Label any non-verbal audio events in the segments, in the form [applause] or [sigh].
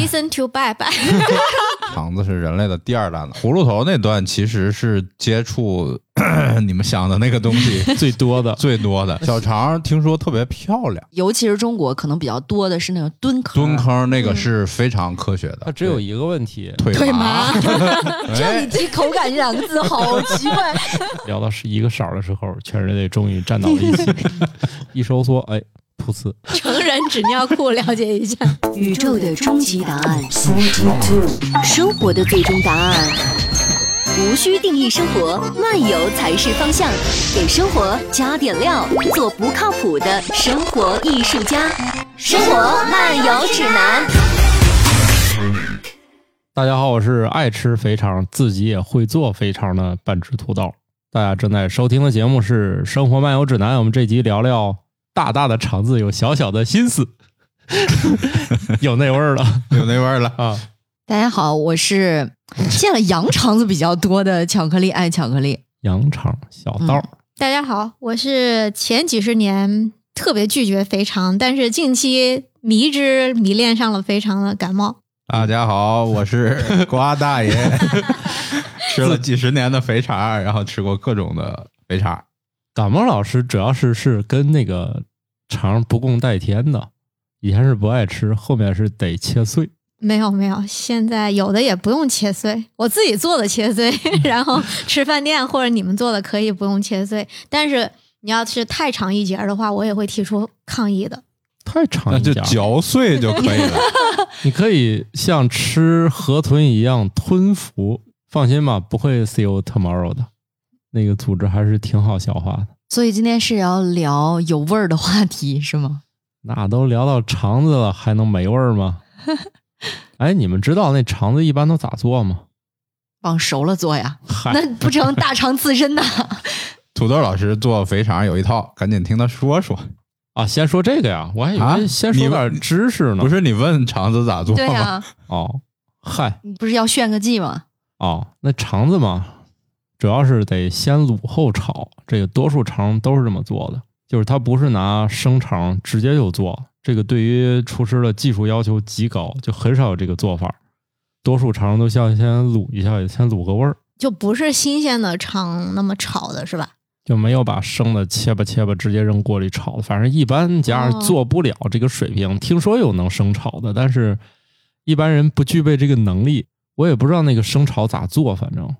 Listen to Bap。[laughs] 肠子是人类的第二大脑。葫芦头那段其实是接触 [coughs] 你们想的那个东西 [laughs] 最多的最多的。小肠听说特别漂亮，尤其是中国可能比较多的是那个蹲坑，蹲坑那个是非常科学的。它只有一个问题，腿腿麻。麻 [laughs] 这你提口感这两个字好奇怪。聊到是一个色儿的时候，全人类终于站到了一起，一收缩，哎，噗呲，成人纸尿裤了解一下。[laughs] 宇宙的终极答案，生活的最终答案。无需定义生活，漫游才是方向。给生活加点料，做不靠谱的生活艺术家。生活漫游指南。大家好，我是爱吃肥肠，自己也会做肥肠的半只土豆。大家正在收听的节目是《生活漫游指南》，我们这集聊聊大大的肠子有小小的心思，[laughs] 有那味儿了有那味儿了。啊！大家好，我是见了羊肠子比较多的巧克力爱巧克力。羊肠小道儿，大家好，我是前几十年特别拒绝肥肠，但是近期迷之迷恋上了肥肠的感冒。大家好，我是 [laughs] 瓜大爷，[laughs] 吃了几十年的肥肠，然后吃过各种的肥肠。感冒老师主要是是跟那个肠不共戴天的，以前是不爱吃，后面是得切碎。没有没有，现在有的也不用切碎，我自己做的切碎，[laughs] 然后吃饭店或者你们做的可以不用切碎，但是你要是太长一截儿的话，我也会提出抗议的。太长那就一截儿，嚼碎就可以了。[laughs] 你可以像吃河豚一样吞服，放心吧，不会 see you tomorrow 的。那个组织还是挺好消化的。所以今天是要聊有味儿的话题是吗？那都聊到肠子了，还能没味儿吗？[laughs] 哎，你们知道那肠子一般都咋做吗？往熟了做呀，那不成大肠刺身呐？[laughs] 土豆老师做肥肠有一套，赶紧听他说说。啊，先说这个呀，我还以啊为先说你点知识呢。不是你问肠子咋做吗？对呀、哦，嗨你不是要炫个技吗？哦，那肠子嘛，主要是得先卤后炒，这个多数肠都是这么做的，就是它不是拿生肠直接就做，这个对于厨师的技术要求极高，就很少有这个做法。多数肠都像先卤一下，先卤个味儿，就不是新鲜的肠那么炒的是吧？就没有把生的切吧切吧直接扔锅里炒的。反正一般家哦做不了这个水平。听说有能生炒的，但是一般人不具备这个能力。我也不知道那个生炒咋做，反正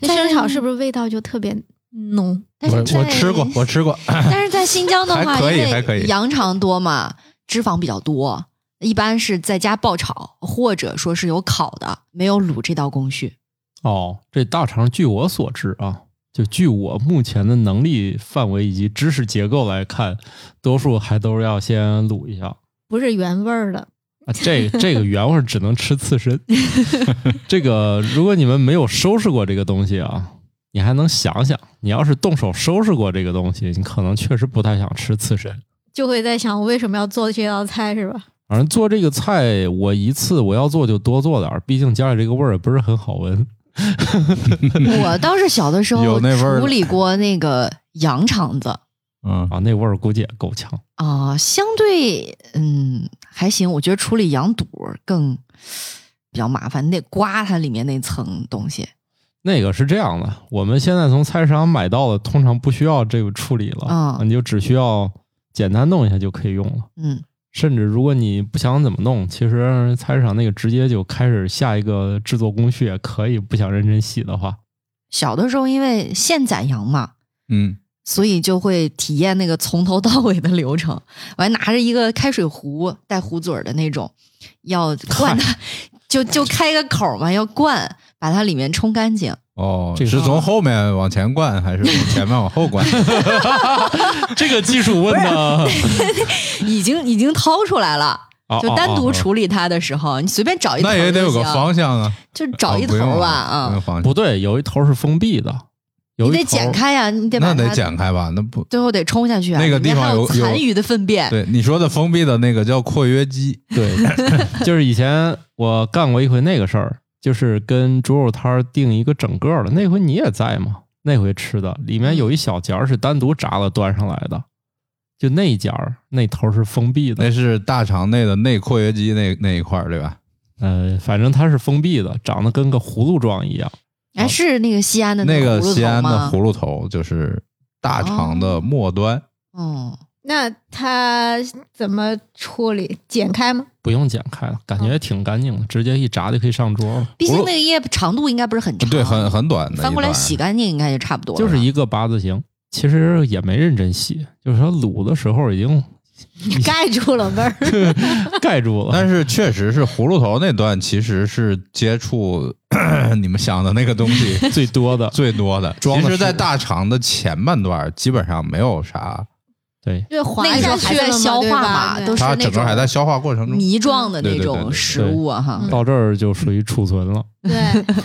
那生炒是不是味道就特别浓？我但是在我吃过，我吃过。[laughs] [laughs] 但是在新疆的话，还可以因为还可以羊肠多嘛，脂肪比较多，一般是在家爆炒，或者说是有烤的，没有卤这道工序。哦，这大肠据我所知啊，就据我目前的能力范围以及知识结构来看，多数还都是要先卤一下。不是原味儿的。啊，这这个原味儿只能吃刺身。这个如果你们没有收拾过这个东西啊，你还能想想，你要是动手收拾过这个东西，你可能确实不太想吃刺身。就会在想我为什么要做这道菜是吧？反正做这个菜，我一次我要做就多做点儿，毕竟家里这个味儿也不是很好闻。我倒是小的时候有那味儿的处理过那个羊肠子嗯，啊，那味儿估计也够呛。啊、相对嗯还行，我觉得处理羊肚更比较麻烦，你得刮它里面那层东西。那个是这样的，我们现在从菜市场买到的，通常不需要这个处理了，嗯你就只需要简单弄一下就可以用了。嗯，甚至如果你不想怎么弄，其实菜市场那个直接就开始下一个制作工序也可以。不想认真洗的话，小的时候因为现宰羊嘛，嗯，所以就会体验那个从头到尾的流程。我还拿着一个开水壶，带壶嘴儿的那种，要灌它，[laughs] 就就开个口儿嘛，要灌，把它里面冲干净。哦，这是从后面往前灌，还是从前面往后灌？[laughs] 这个技术问的，[laughs] 已经已经掏出来了，哦就单独处理它的时候，你随便找一头那也得有个方向啊，就找一头吧，啊，不对，有一头是封闭的，有你得剪开呀，你得把那得剪开吧？那不最后得冲下去啊，那个地方有残余的粪便。对你说的封闭的那个叫括约肌，对 [laughs] [laughs] 就是以前我干过一回那个事儿，就是跟猪肉摊儿订一个整个儿的，那回你也在吗？那回吃的里面有一小节儿是单独炸了端上来的，就那一节儿那头儿是封闭的那，是大肠内的内括约肌那那一块儿，对吧？呃，反正它是封闭的，长得跟个葫芦状一样。哎，是那个西安的那个个葫芦西安的葫芦头就是大肠的末端，哦，那它怎么处理？剪开吗？不用剪开了，感觉也挺干净的，直接一炸就可以上桌了。毕竟那个叶长度应该不是很长，对，很很短的，翻过来洗干净应该就差不多了。就是一个八字形，其实也没认真洗，就是说卤的时候已经 [laughs] 盖住了味儿。[laughs] 盖住了。但是确实是葫芦头那段，其实是接触 [coughs] 你们想的那个东西 [laughs] 最多的最多的。其实，在大肠的前半段基本上没有啥，对，就滑那个还在消化嘛，都是那它整个还在消化过程中。泥状的那种食物啊哈。到这儿就属于储存了。对，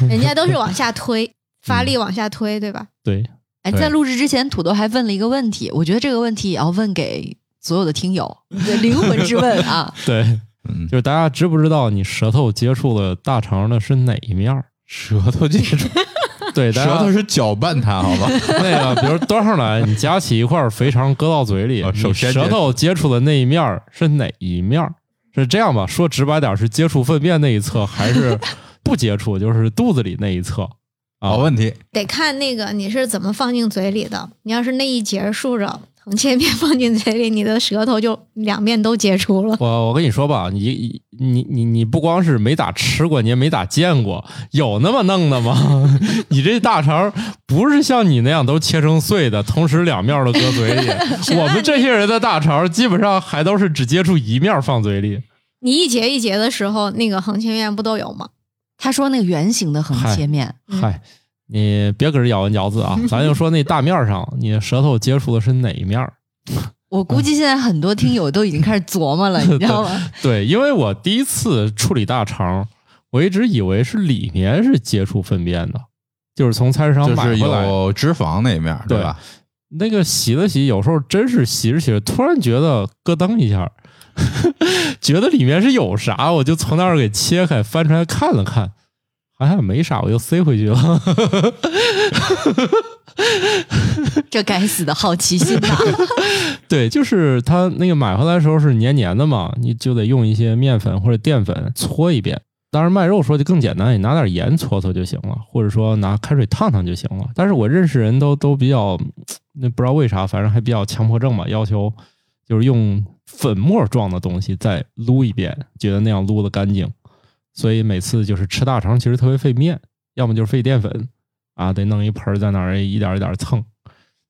人家都是往下推，发力往下推，对吧？对，哎，在录制之前，土豆还问了一个问题，我觉得这个问题也要问给所有的听友，灵魂之问啊！[laughs] 对，嗯就，是大家知不知道你舌头接触了大肠的是哪一面儿？舌头接触，[laughs] 对，大家舌头是搅拌它，好吧？[laughs] 那个，比如端上来，你夹起一块肥肠搁到嘴里，哦首先舌头接触的那一面儿是哪一面儿？是这样吧？说直白点儿，是接触粪便那一侧，还是不接触，就是肚子里那一侧？啊好，问题，得看那个你是怎么放进嘴里的。你要是那一节竖着横切面放进嘴里，你的舌头就两面都接触了。我我跟你说吧，你你你你不光是没咋吃过，你也没咋见过，有那么弄的吗？[laughs] 你这大肠不是像你那样都切成碎的，同时两面都搁嘴里。[laughs] 我们这些人的大肠基本上还都是只接触一面放嘴里。你一节一节的时候，那个横切面不都有吗？他说那个圆形的横切面，嗯嗨，你别搁这咬文嚼字啊，[laughs] 咱就说那大面儿上，你舌头接触的是哪一面儿？我估计现在很多听友都已经开始琢磨了，你知道吗？[laughs] 对，因为我第一次处理大肠，我一直以为是里面是接触粪便的，就是从菜市场买回来。有脂肪那一面，对吧？那个洗了洗，有时候真是洗着洗着，突然觉得咯噔一下，[laughs] 觉得里面是有啥，我就从那儿给切开，翻出来看了看，好像也没啥，我又塞回去了。[laughs] 这该死的好奇心呐！[laughs] 对，就是它那个买回来的时候是黏黏的嘛，你就得用一些面粉或者淀粉搓一遍。当然卖肉说就更简单，你拿点盐搓搓就行了，或者说拿开水烫烫就行了。但是我认识人都都比较，那不知道为啥，反正还比较强迫症吧，要求就是用粉末状的东西再撸一遍，觉得那样撸的干净。所以每次就是吃大肠，其实特别费面，要么就是费淀粉啊，得弄一盆儿在那儿一点儿一点儿蹭。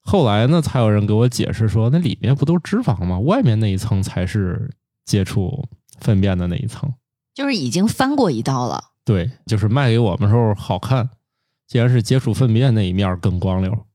后来呢，才有人给我解释说，那里面不都是脂肪吗？外面那一层才是接触粪便的那一层。就是已经翻过一道了。对，就是卖给我们时候好看，既然是接触粪便那一面儿更光溜，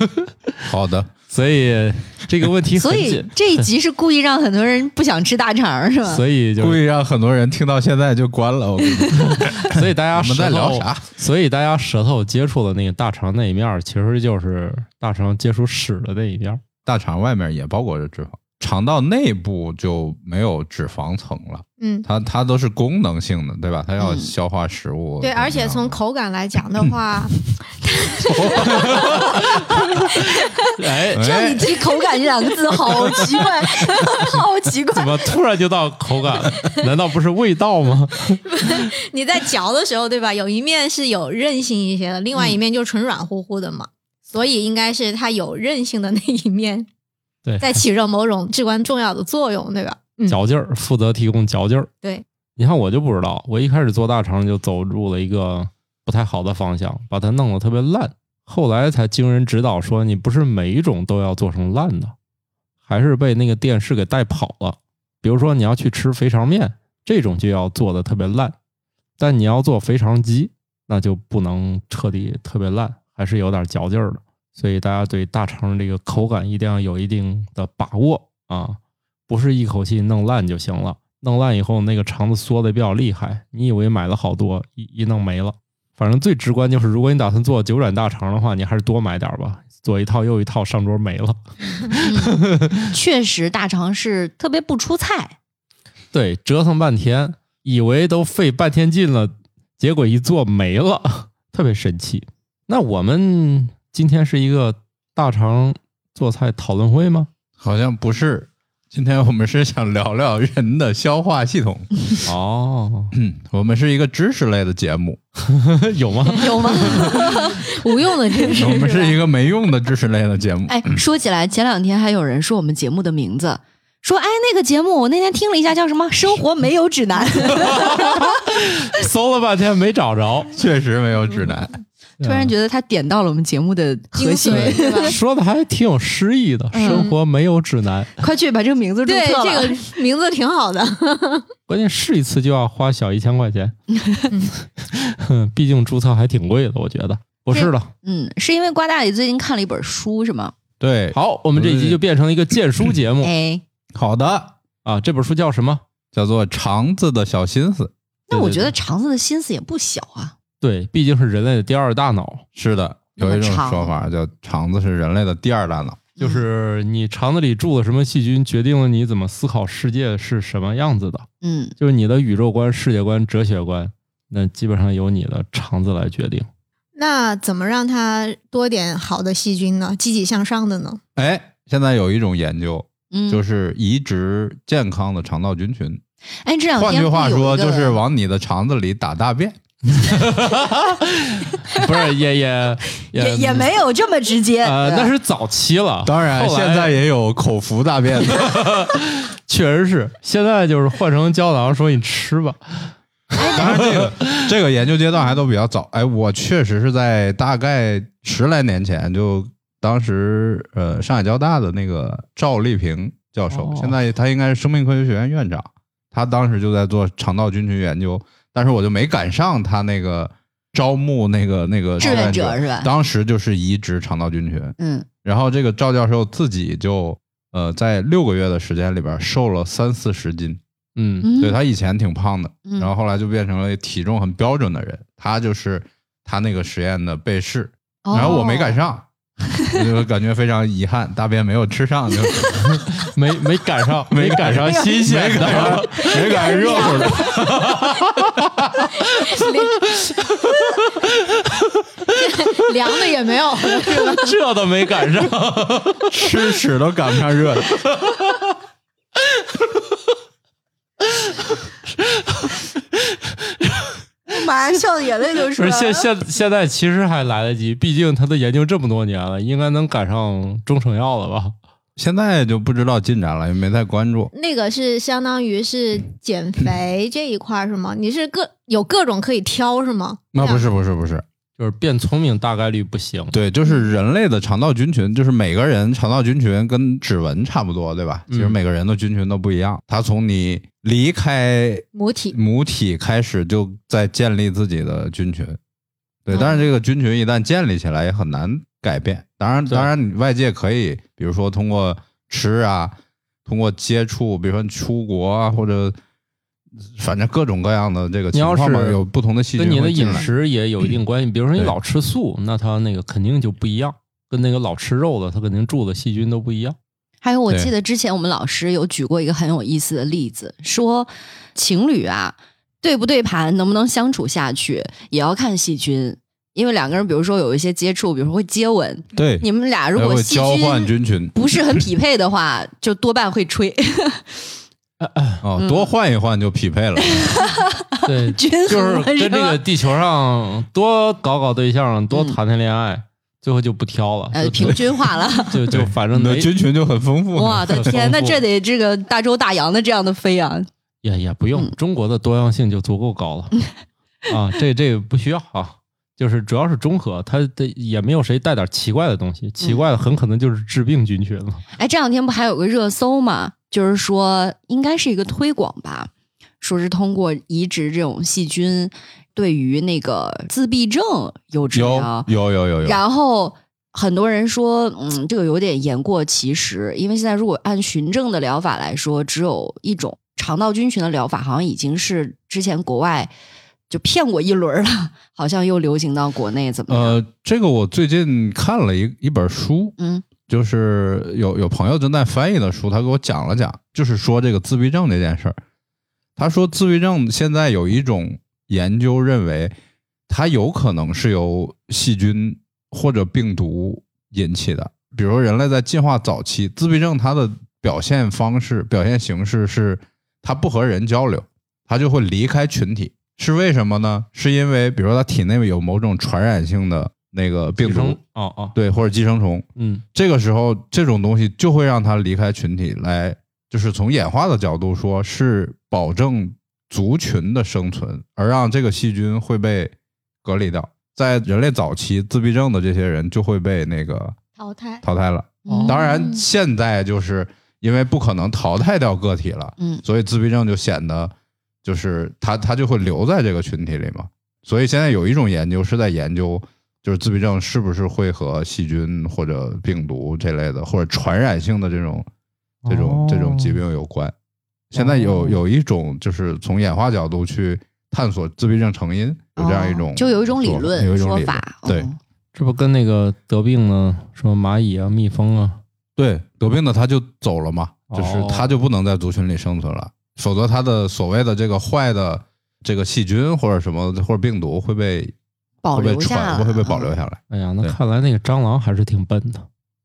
[laughs] 好的，所以这个问题 [laughs] 所以，这一集是故意让很多人不想吃大肠，是吧？[laughs] 所以就，故意让很多人听到现在就关了。我跟你说 [laughs] 所以大家我们在聊啥？所以大家舌头接触的那个大肠那一面儿，其实就是大肠接触屎的那一面儿。大肠外面也包裹着脂肪，肠道内部就没有脂肪层了。嗯，它它都是功能性的，对吧？它要嗯消化食物。对，而且从口感来讲的话 [laughs] [laughs] 哎，只要你提“口感”这两个字，好奇怪，好奇怪怎。么突然就到口感了？难道不是味道吗？[laughs] 你在嚼的时候，对吧？有一面是有韧性一些的，另外一面就纯软乎乎的嘛，所以应该是它有韧性的那一面对，在起着某种至关重要的作用，对吧？嗯，嚼劲儿，负责提供嚼劲儿。对，你看我就不知道，我一开始做大肠就走入了一个不太好的方向，把它弄得特别烂。后来才经人指导说，你不是每一种都要做成烂的，还是被那个电视给带跑了。比如说你要去吃肥肠面，这种就要做的特别烂，但你要做肥肠鸡，那就不能彻底特别烂，还是有点嚼劲儿的。所以大家对大肠这个口感一定要有一定的把握啊，不是一口气弄烂就行了。弄烂以后，那个肠子缩的比较厉害，你以为买了好多，一一弄没了。反正最直观就是，如果你打算做九转大肠的话，你还是多买点吧，左一套右一套，上桌没了。嗯 [laughs] 确实，大肠是特别不出菜。[laughs] 对，折腾半天，以为都费半天劲了，结果一做没了，特别神奇。那我们今天是一个大肠做菜讨论会吗？好像不是，今天我们是想聊聊人的消化系统。[laughs] 哦，嗯，[clears throat] 我们是一个知识类的节目，[laughs] 有吗？[laughs] 有吗？无用的知识。我们是一个个没用的知识类的节目。哎，[clears throat] 说起来，前两天还有人说我们节目的名字，说哎那个节目我那天听了一下，叫什么《生活没有指南》，搜了半天没找着，确实没有指南。突然觉得他点到了我们节目的核心。[laughs] 说的还挺有诗意的。生活没有指南，[laughs] 快去把这个名字注对，册了。这个 [laughs] 名字挺好的。关键试一次就要花小一千块钱，哼毕竟注册还挺贵的，我觉得不是了。嗯，是因为瓜大爷最近看了一本书是吗？对，好，我们这一集就变成了一个荐书节目哎，好的，啊。这本书叫什么？叫做《肠子的小心思》。那我对对觉得肠子的心思也不小啊。对，毕竟是人类的第二大脑，是的，有一种说法叫肠子是人类的第二大脑。就是你肠子里住的什么细菌，决定了你怎么思考世界是什么样子的。嗯，就是你的宇宙观、世界观、哲学观，那基本上由你的肠子来决定。那怎么让它多点好的细菌呢？积极向上的呢？哎，现在有一种研究，嗯，就是移植健康的肠道菌群。哎，这两天换句话说，就是往你的肠子里打大便。[laughs] 不是，也也也也没有这么直接。呃，那是早期了。当然，现在也有口服大便的。[laughs] 确实是，现在就是换成胶囊，说你吃吧。当然，这个 [laughs] 这个研究阶段还都比较早。哎，我确实是在大概十来年前，就当时呃上海交大的那个赵丽萍教授，哦现在他应该是生命科学学院院长，他当时就在做肠道菌群研究，但是我就没赶上他那个招募那个那个志愿者。者是吧？当时就是移植肠道菌群，嗯，然后这个赵教授自己就呃在六个月的时间里边瘦了三四十斤。嗯，嗯。对他以前挺胖的，嗯。然后后来就变成了体重很标准的人。他就是他那个实验的被试，哦。然后我没赶上，我就感觉非常遗憾，大便没有吃上，就是没没赶上，没赶上新鲜没赶上的。没赶上热乎的。[laughs] 凉的也没有？[laughs] 这都没赶上，[laughs] 吃屎都赶不上热的。马上笑的眼泪都出不是现现现在其实还来得及，毕竟他都研究这么多年了，应该能赶上中成药了吧？现在就不知道进展了，也没太关注。那个是相当于是减肥这一块儿是吗？你是各有各种可以挑是吗？那不是不是不是，就是变聪明大概率不行。对，就是人类的肠道菌群，就是每个人肠道菌群跟指纹差不多，对吧？其实嗯每个人的菌群都不一样，它从你离开母体母体开始就在建立自己的菌群，对，嗯但是这个菌群一旦建立起来也很难改变。当然，当然，你外界可以，比如说通过吃啊，通过接触，比如说你出国啊，或者反正各种各样的这个你要情况吧，是有不同的细菌跟你的饮食也有一定关系。比如说你老吃素，那它那个肯定就不一样，跟那个老吃肉的，它肯定住的细菌都不一样。还有，我记得之前我们老师有举过一个很有意思的例子，说情侣啊，对不对盘，能不能相处下去，也要看细菌。因为两个人，比如说有一些接触，比如说会接吻，对，你们俩如果细交换菌菌群不是很匹配的话，就多半会吹，[laughs] [laughs] 哦，嗯多换一换就匹配了。[laughs] 对，[laughs] 均就是跟这个地球上多搞搞对象，多嗯谈谈恋爱，最后就不挑了，呃平均化了。就就反正你的没菌群就很丰富。我的天，那这得这个大洲大洋的这样的飞啊！也也不用嗯，中国的多样性就足够高了啊，这这个不需要啊，就是主要是中和，它的也没有谁带点奇怪的东西，奇怪的很可能就是致病菌群了。哎，这两天不还有个热搜吗？就是说应该是一个推广吧，说是通过移植这种细菌，对于那个自闭症有治有疗。有有有有，然后很多人说，嗯，这个有点言过其实，因为现在如果按循证的疗法来说，只有一种肠道菌群的疗法，好像已经是之前国外就骗过一轮了，好像又流行到国内，怎么？呃，这个我最近看了一一本书，嗯就是有有朋友正在翻译的书，他给我讲了讲，就是说这个自闭症这件事儿。他说自闭症现在有一种研究认为，它有可能是由细菌或者病毒引起的。比如说人类在进化早期，自闭症它的表现方式、表现形式是它不和人交流，它就会离开群体。是为什么呢？是因为比如说它体内有某种传染性的那个病寄生毒，哦哦，对，或者寄生虫，嗯这个时候这种东西就会让它离开群体来，就是从演化的角度说，是保证族群的生存，而让这个细菌会被隔离掉。在人类早期，自闭症的这些人就会被那个淘汰。淘汰了。嗯当然，现在就是因为不可能淘汰掉个体了，嗯所以自闭症就显得就是他他就会留在这个群体里嘛。所以现在有一种研究是在研究，就是自闭症是不是会和细菌或者病毒这类的或者传染性的这种这种、哦这种疾病有关。现在有哦有一种就是从演化角度去探索自闭症成因，有这样一种、哦就有一种理论有一种说法，对。嗯这不跟那个得病的什么蚂蚁啊、蜜蜂啊，对，得病的他就走了嘛，哦就是他就不能在族群里生存了，否则他的所谓的这个坏的这个细菌或者什么或者病毒会被保会被留下来，会被保留下来。哎呀，那看来那个蟑螂还是挺笨的，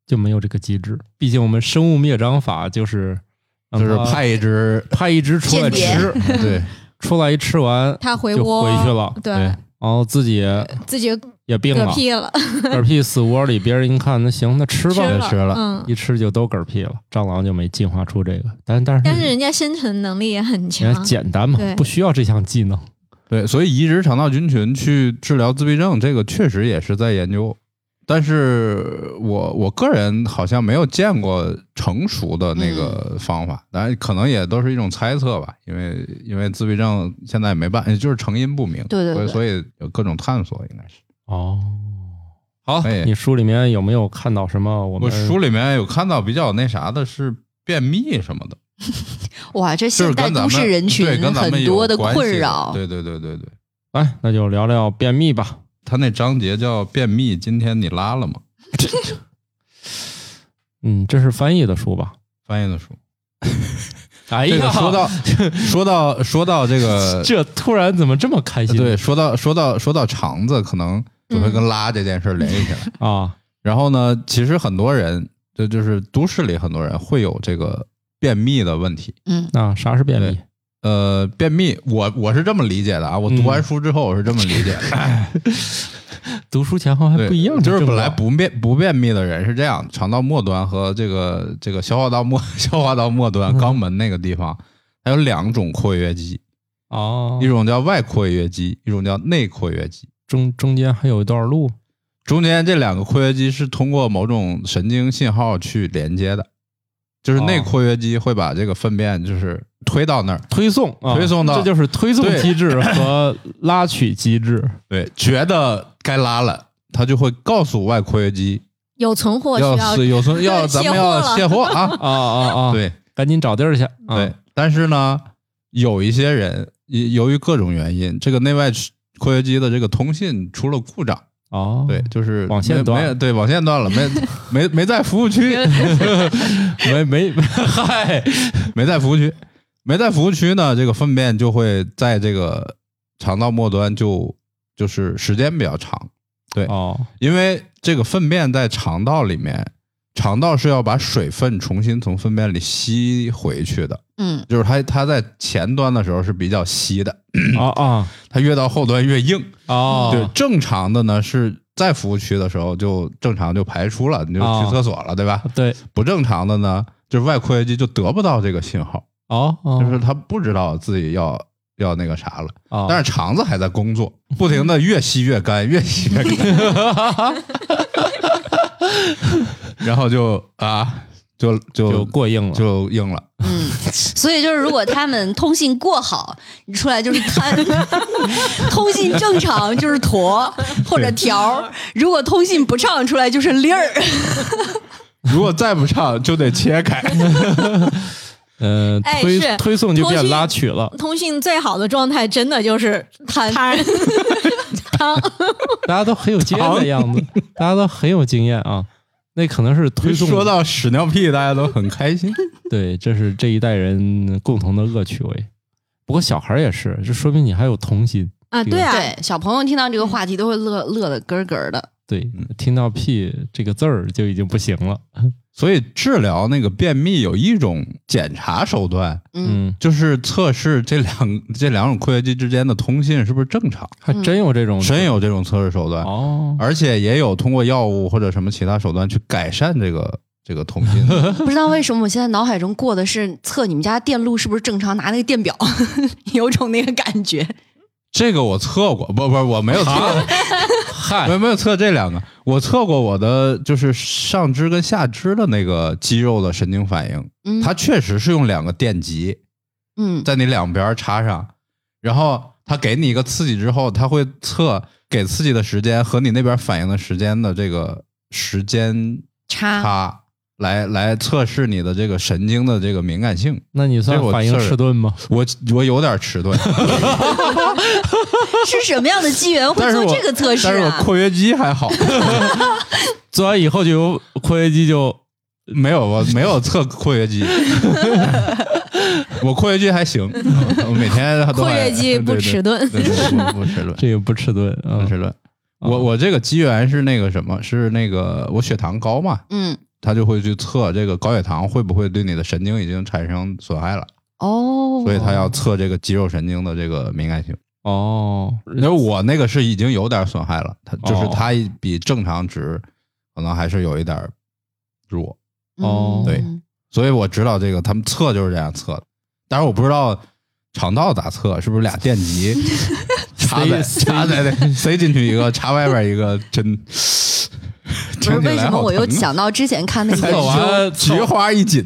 就没有这个机制。毕竟我们生物灭蟑法就是 [laughs] 就是派一只，[laughs] 派一只出来吃，[laughs] 对出来一吃完就他回窝回去了，对。然后自己自己也病了，嗝屁了，嗝屁死窝里，别人一看，那行，那吃吧，吃吃了。嗯，一吃就都嗝屁了。蟑螂就没进化出这个，但但是但是人家生存能力也很强，简单嘛，不需要这项技能。对，所以移植肠道菌群去治疗自闭症，这个确实也是在研究。但是我我个人好像没有见过成熟的那个方法，当然可能也都是一种猜测吧，因为因为自闭症现在也没办，就是成因不明，对对对所以所以有各种探索，应该是。哦，好，哎你书里面有没有看到什么我我们书里面有看到比较那啥的是便秘什么的，[laughs] 哇，这现代都市人群很多的困扰，对对对对对，来，那就聊聊便秘吧。他那章节叫便秘，今天你拉了吗？[laughs] 嗯，这是翻译的书吧？[laughs] 翻译的书。哎这个呀，说到说到说到这个，这突然怎么这么开心？对，说到说到说到肠子，可能就会跟拉这件事儿联系起来。啊，然后呢，其实很多人，这就是都市里很多人会有这个便秘的问题。嗯啊啥是便秘？呃，便秘，我我是这么理解的啊，我读完书之后我是这么理解的。[laughs] [laughs] 读书前后还，不一样，就是本来不便不便秘的人是这样，肠道末端和这个这个消化道末 [laughs] 消化道末端嗯肛门那个地方，它有两种括约肌，哦一，种叫外括约肌，一种叫内括约肌。中中间还有一段路中间这两个括约肌是通过某种神经信号去连接的，就是内哦括约肌会把这个粪便就是推到那儿，推送，啊推送到这就是推送机制和 [laughs] 拉取机制。对，觉得该拉了，它就会告诉外括约肌有存货需要要是有存 [laughs] 要咱们要卸货 [laughs] 啊，啊啊啊！，对赶紧找地儿去。啊对，，但是呢，有一些人由由于各种原因，这个内外括约肌的这个通信出了故障，哦，对，就是网线断。了对，网线断了，没 [laughs] 没没在服务区，[laughs] 没没嗨，没在服务区，没在服务区呢，这个粪便就会在这个肠道末端就就是时间比较长，对，哦。因为这个粪便在肠道里面，肠道是要把水分重新从粪便里吸回去的，嗯。就是它它在前端的时候是比较稀的，啊啊。[clears throat] 它越到后端越硬。哦，对，正常的呢是在服务区的时候就正常就排出了，你就哦。去厕所了，对吧？对，不正常的呢，就是外括约肌就得不到这个信号，哦，哦。就是他不知道自己要要那个啥了，哦。但是肠子还在工作，不停的越吸越干，越吸越干，然后就啊，就就就过硬了。就硬了。嗯，所以就是如果他们通信过好，你出来就是摊；[laughs] 通信正常就是坨或者条；如果通信不畅，出来就是粒儿。如果再不唱，就得切开。嗯，[laughs] 哎推是推送就变拉取了。通信最好的状态，真的就是摊摊汤。[laughs] 大家都很有经验的样子，[laughs] 大家都很有经验啊。那可能是推送说到屎尿屁，大家都很开心。[laughs] 对，这是这一代人共同的恶趣味。不过小孩也是，这说明你还有童心。啊，对啊，对，小朋友听到这个话题都会乐乐的咯咯的。对，听到“屁”这个字儿就已经不行了。[laughs] 所以治疗那个便秘有一种检查手段，嗯，嗯，就是测试这两这两种括约肌之间的通信是不是正常，还真有这种，真有这种测试手段，哦。而且也有通过药物或者什么其他手段去改善这个这个通信。[laughs] 不知道为什么我现在脑海中过的是测你们家电路是不是正常，拿那个电表，[laughs] 有种那个感觉。这个我测过，不不，我没有测，嗨。没，有没有测这两个，我测过我的就是上肢跟下肢的那个肌肉的神经反应，嗯，它确实是用两个电极嗯。在你两边插上，然后它给你一个刺激之后，它会测给刺激的时间和你那边反应的时间的这个时间差。差，来来测试你的这个神经的这个敏感性。那你算反应迟钝吗？我我有点迟钝，[laughs] 是什么样的机缘会做这个测试但是我啊？括约肌还好 [laughs] [laughs] 做完以后就有括约肌就没有我没有测括约肌，我括约肌还行，我每天都括约肌不迟钝不不迟钝，这个不迟钝啊不迟钝。我我这个机缘是那个什么，是那个我血糖高嘛，嗯，他就会去测这个高血糖会不会对你的神经已经产生损害了，哦，所以他要测这个肌肉神经的这个敏感性。哦，然后我那个是已经有点损害了，它就是哦。它比正常值可能还是有一点弱，哦。对。所以我知道这个他们测就是这样测的，但是我不知道肠道咋测，是不是俩电极插在插在那塞进去一个，插外边一个针？[laughs] 不是为什么我又想到之前看那个测研究，完菊花一紧，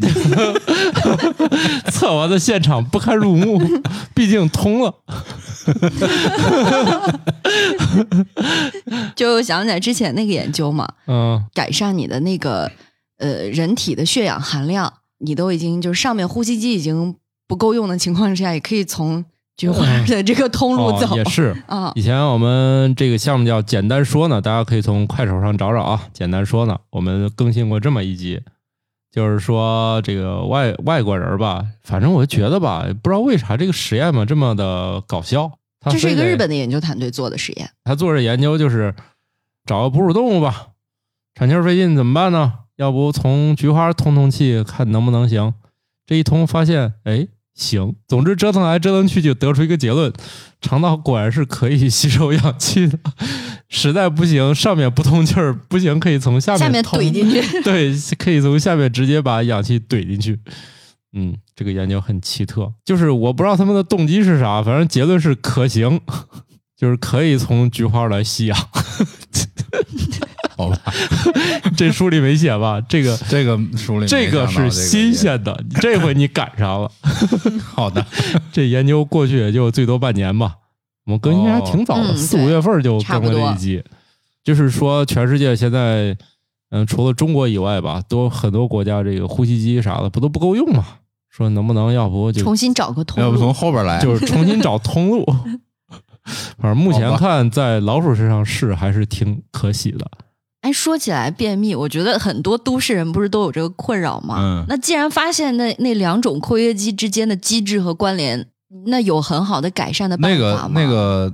[laughs] 测完的现场不堪入目，毕竟通了。[laughs] 就想起来之前那个研究嘛，嗯，改善你的那个呃人体的血氧含量，你都已经就是上面呼吸机已经不够用的情况之下，也可以从菊花的这个通路走。哦、也是。[laughs] 啊，以前我们这个项目叫“简单说呢”，大家可以从快手上找找啊。简单说呢，我们更新过这么一集，就是说这个外外国人吧，反正我觉得吧，不知道为啥这个实验嘛这么的搞笑。这是一个日本的研究团队做的实验。他做这研究就是找个哺乳动物吧，产气儿费劲怎么办呢？要不从菊花通通气，看能不能行？这一通发现，哎，行。总之折腾来折腾去，就得出一个结论：肠道果然是可以 [laughs] 吸收氧气的。实在不行，上面不通气儿，不行可以从下面下面通怼进去。对，可以从下面直接把氧气怼进去。嗯，这个研究很奇特，就是我不知道他们的动机是啥，反正结论是可行，[laughs] 就是可以从菊花来吸氧。[laughs] 好吧，[laughs] 这书里没写吧？这个这个书里没这个是新鲜的，这回你赶上了。[laughs] 好的，这研究过去也就最多半年吧，我们更新还挺早的，嗯四五月份就更了差不多一集。就是说，全世界现在，嗯，除了中国以外吧，都很多国家这个呼吸机啥的不都不够用嘛？说能不能要不就重新找个通要不从。后边来，就是重新找通路。[laughs] 反正目前看，在老鼠身上试还是挺可喜的。哎，说起来便秘，我觉得很多都市人不是都有这个困扰吗？嗯那既然发现那那两种括约肌之间的机制和关联，那有很好的改善的办那个法吗？那个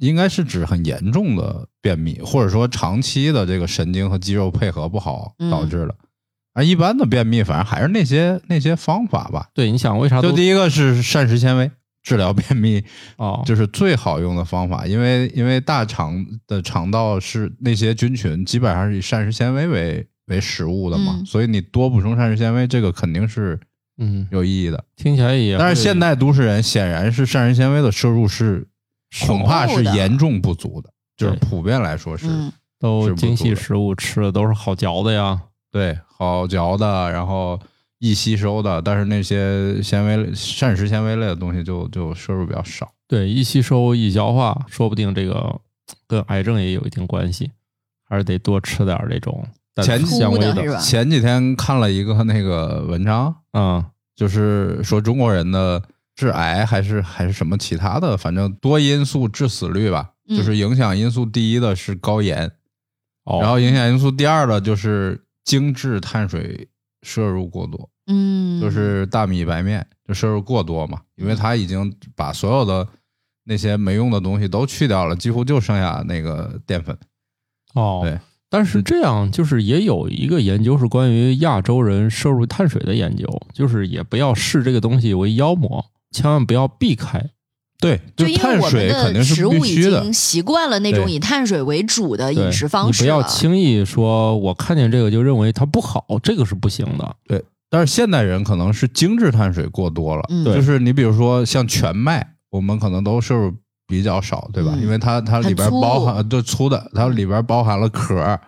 应该是指很严重的便秘，或者说长期的这个神经和肌肉配合不好嗯导致的。啊一般的便秘，反正还是那些那些方法吧。对，你想为啥就第一个是膳食纤维治疗便秘，哦，就是最好用的方法，因为因为大肠的肠道是那些菌群基本上是以膳食纤维为为食物的嘛，嗯。所以你多补充膳食纤维，这个肯定是嗯，有意义的。听起来也会，但是现代都市人显然是膳食纤维的摄入是恐怕是严重不足的，就是普遍来说是、嗯，都精细食物吃的都是好嚼的呀。对好嚼的，然后易吸收的，但是那些纤维膳食纤维类的东西就就摄入比较少。对，易吸收、易消化，说不定这个跟癌症也有一定关系，还是得多吃点这种带前前几天看了一个那个文章，嗯就是说中国人的致癌还是还是什么其他的，反正多因素致死率吧，嗯就是影响因素第一的是高盐，哦，然后影响因素第二的就是精致碳水摄入过多，嗯，就是大米白面就摄入过多嘛，因为它已经把所有的那些没用的东西都去掉了，几乎就剩下那个淀粉。哦，对，但是这样就是也有一个研究是关于亚洲人摄入碳水的研究，就是也不要视这个东西为妖魔，千万不要避开。对，就因为碳我们水肯定是的食物已必须的经。习惯了那种以碳水为主的饮食方你不要。轻易说我看见这个就认为它不好，这个是不行的。但是现代人可能是精致碳水过多了，嗯。就是你比如说像全麦，我们可能都摄入比较少，对吧？嗯。因为它它里边包含就粗的，它里边包含了壳，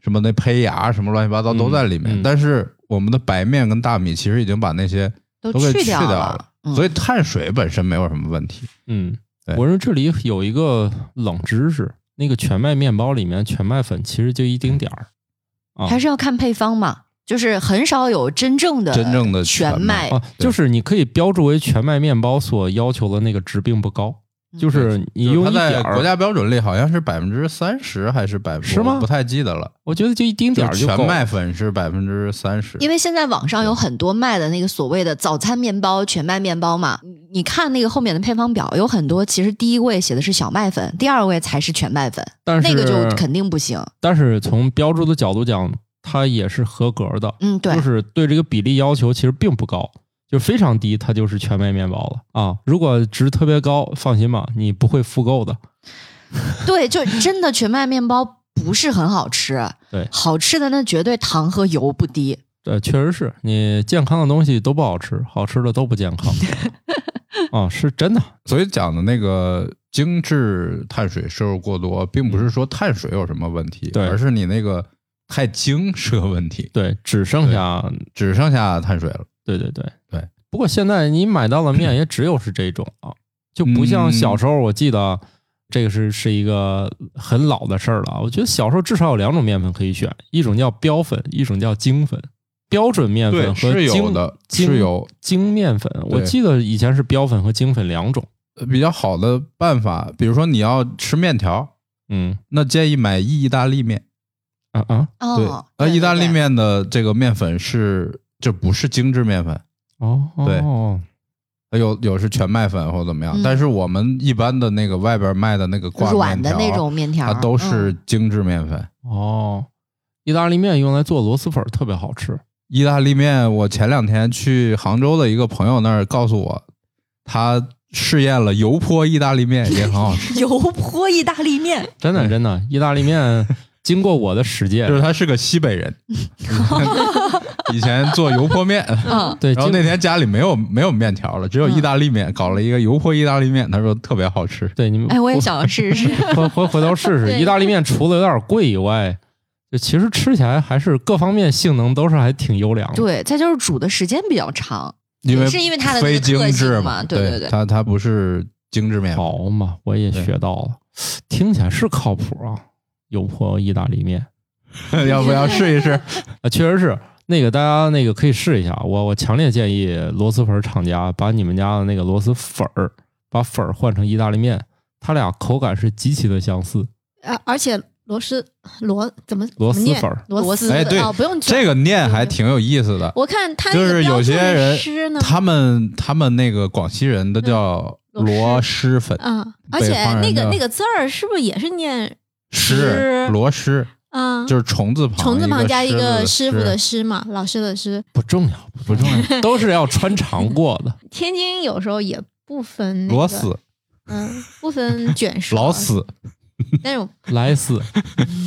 什么那胚芽什么乱七八糟都在里面。嗯。嗯但是我们的白面跟大米其实已经把那些都去掉了，嗯。所以碳水本身没有什么问题。嗯，我说这里有一个冷知识，那个全麦面包里面全麦粉其实就一丁点儿。啊。还是要看配方嘛，就是很少有真正的真正的全全麦啊，就是你可以标注为全麦面包所要求的那个值并不高，嗯就是你用一点儿，在国家标准里好像是百分之三十还是百分是吗我不太记得了。我觉得就一丁点儿就够全麦粉是百分之三十，因为现在网上有很多卖的那个所谓的早餐面包、全麦面包嘛，你你看那个后面的配方表，有很多其实第一位写的是小麦粉，第二位才是全麦粉，但是那个就肯定不行。但是从标注的角度讲，它也是合格的，嗯，对，就是对这个比例要求其实并不高，就非常低，它就是全麦面包了啊。如果值特别高，放心吧，你不会复购的。[laughs] 对，就真的全麦面包不是很好吃，对好吃的那绝对糖和油不低。对，确实是你健康的东西都不好吃，好吃的都不健康。[laughs] 啊，是真的。所以讲的那个精致碳水摄入过多，并不是说碳水有什么问题，对而是你那个太精是个问题，对，只剩下只剩下碳水了。对对对对。不过现在你买到的面也只有是这种啊，就不像小时候，我记得这个是是一个很老的事儿了。我觉得小时候至少有两种面粉可以选，一种叫标粉，一种叫精粉。标准面粉对，和是有精的，精是有精面粉，我记得以前是标粉和精粉两种。呃比较好的办法，比如说你要吃面条，嗯那建议买意大利面。啊啊对，哦，那意大利面的这个面粉是就不是精致面粉，哦对哦有有是全麦粉或者怎么样，嗯但是我们一般的那个外边卖的那个挂软的面条那种面条，它都是嗯精致面粉。哦，意大利面用来做螺蛳粉特别好吃。意大利面，我前两天去杭州的一个朋友那儿告诉我，他试验了油泼意大利面，也很好吃。[laughs] 油泼意大利面，真的真的，意大利面经过我的实践，就是他是个西北人，[laughs] 以前做油泼面，嗯，对，经然后那天家里没有没有面条了，只有意大利面，搞了一个油泼意大利面，他说特别好吃。对你们哎，我也想要试试。[laughs] 回回回头试试。意大利面除了有点贵以外，就其实吃起来还是各方面性能都是还挺优良的。对，再就是煮的时间比较长，因为是因为它的非精致嘛对对对对它它不是精致面粉。好嘛，我也学到了，听起来是靠谱啊。油泼意大利面 [laughs] 要不要试一试？[laughs] 啊，确实是那个大家那个可以试一下。我我强烈建议螺蛳粉厂家把你们家的那个螺蛳粉儿，把粉儿换成意大利面，它俩口感是极其的相似。啊而且螺蛳螺怎么螺蛳粉儿螺蛳哎对哦，不用这个念还挺有意思的。我看他就是有些人，他们他们那个广西人都叫螺螺蛳粉，嗯，而且那个那个字儿是不是也是念狮狮螺蛳，啊？就是虫字旁，虫字旁加一个师傅的师嘛，老师的师。不重要，不重要。[laughs] 都是要穿肠过的。[laughs] 天津有时候也不分那个螺丝，嗯，不分卷舌，老死，[laughs] 那种来死，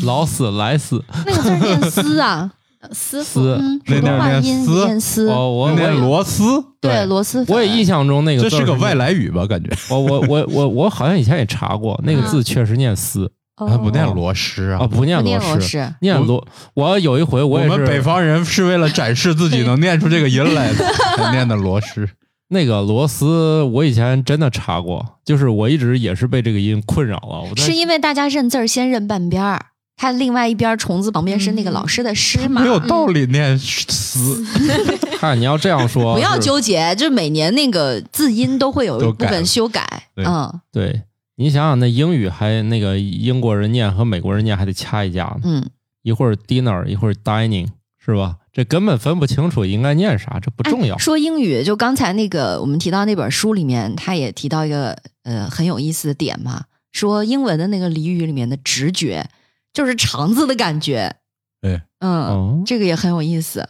老死来死。那个字念丝啊，丝嗯，那普通话念音丝念丝，哦，我那我螺丝，对螺丝，我也印象中那个字是个外。来语吧？感觉我我我我我好像以前也查过，那个字确实念丝哦它不念螺蛳啊，啊。不念螺蛳，念螺。我有一回我也我们北方人是为了展示自己能念出这个音来的，才念的螺蛳。[laughs] 那个螺丝，我以前真的查过，就是我一直也是被这个音困扰了。我是因为大家认字儿先认半边儿，它另外一边儿虫字旁边是那个老师的师嘛没。有道理念丝，[laughs] 看你要这样说，不要纠结，就每年那个字音都会有一部分修改。嗯对你想想，那英语还那个英国人念和美国人念还得掐一架呢，嗯，一会儿 dinner 一会儿 dining 是吧？这根本分不清楚应该念啥，这不重要哎。说英语，就刚才那个我们提到那本书里面，他也提到一个呃很有意思的点嘛，说英文的那个俚语里面的直觉，就是肠子的感觉。对，嗯，哦，这个也很有意思。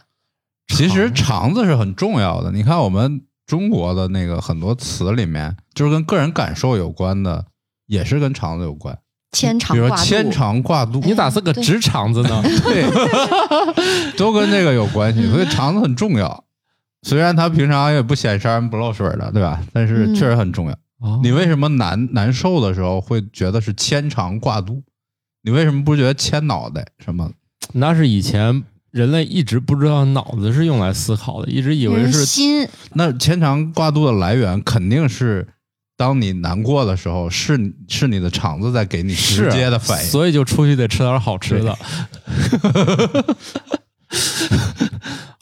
其实肠子是很重要的。你看我们中国的那个很多词里面，就是跟个人感受有关的，也是跟肠子有关。牵肠挂肚，比如说牵肠挂肚，你咋是个直肠子呢？[laughs] [laughs] 对，都跟这个有关系，所以肠子很重要。虽然它平常也不显山不漏水的，对吧？但是嗯确实很重要。哦你为什么难难受的时候会觉得是牵肠挂肚？你为什么不觉得牵脑袋什么？那是以前人类一直不知道脑子是用来思考的，一直以为是心那牵肠挂肚的来源肯定是，当你难过的时候，是是你的肠子在给你直接的反应。所以就出去得吃点好吃的。[laughs]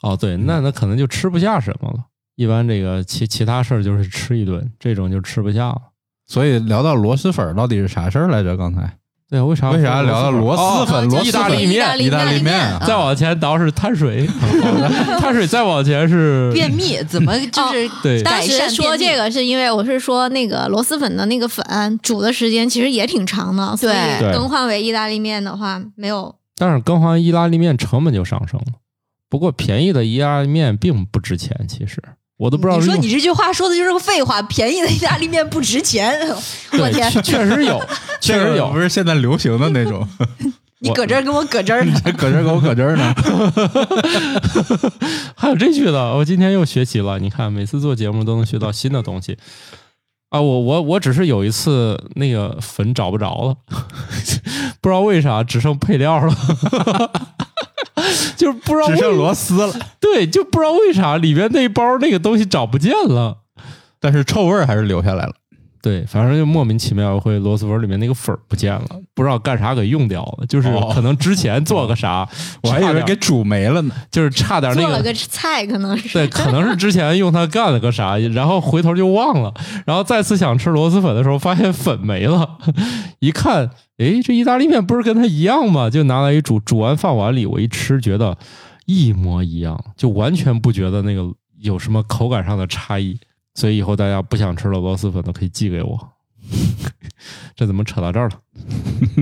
哦，对，那那可能就吃不下什么了。一般这个其其他事儿就是吃一顿，这种就吃不下了。所以聊到螺蛳粉儿到底是啥事儿来着？刚才对，为啥为啥聊到螺蛳粉？哦螺蛳粉意大利面意大利面啊，再往前倒是碳水，[laughs] 碳水再往前是便秘，怎么 [laughs] 就是对当时说这个是因为我是说那个螺蛳粉的那个粉煮的时间其实也挺长的，所以对更换为意大利面的话没有。但是更换意大利面成本就上升了。不过便宜的意大利面并不值钱，其实我都不知道你说你这句话说的就是个废话，便宜的意大利面不值钱。[laughs] 我天，确确实有，[laughs] 确实有不。是现在流行的那种，[laughs] 你搁这儿跟我搁这儿呢。搁这儿给我搁这儿呢。还有这句的，我今天又学习了。你看，每次做节目都能学到新的东西啊！我我我只是有一次那个粉找不着了，不知道为啥只剩配料了，[laughs] 就是不知道只剩螺丝了，[laughs] 对，就不知道为啥里面那包那个东西找不见了。但是臭味儿还是留下来了。对，反正就莫名其妙会螺蛳粉里面那个粉儿不见了，不知道干啥给用掉了，就是哦可能之前做个啥，[laughs] 我还以为给煮没了呢。就是差点那个做了个菜，可能是 [laughs] 对，可能是之前用它干了个啥，然后回头就忘了，然后再次想吃螺蛳粉的时候，发现粉没了，一看，哎，这意大利面不是跟它一样吗？就拿来一煮，煮完放碗里，我一吃觉得一模一样，就完全不觉得那个有什么口感上的差异。所以以后大家不想吃了螺蛳粉的可以寄给我。[laughs] 这怎么扯到这儿了？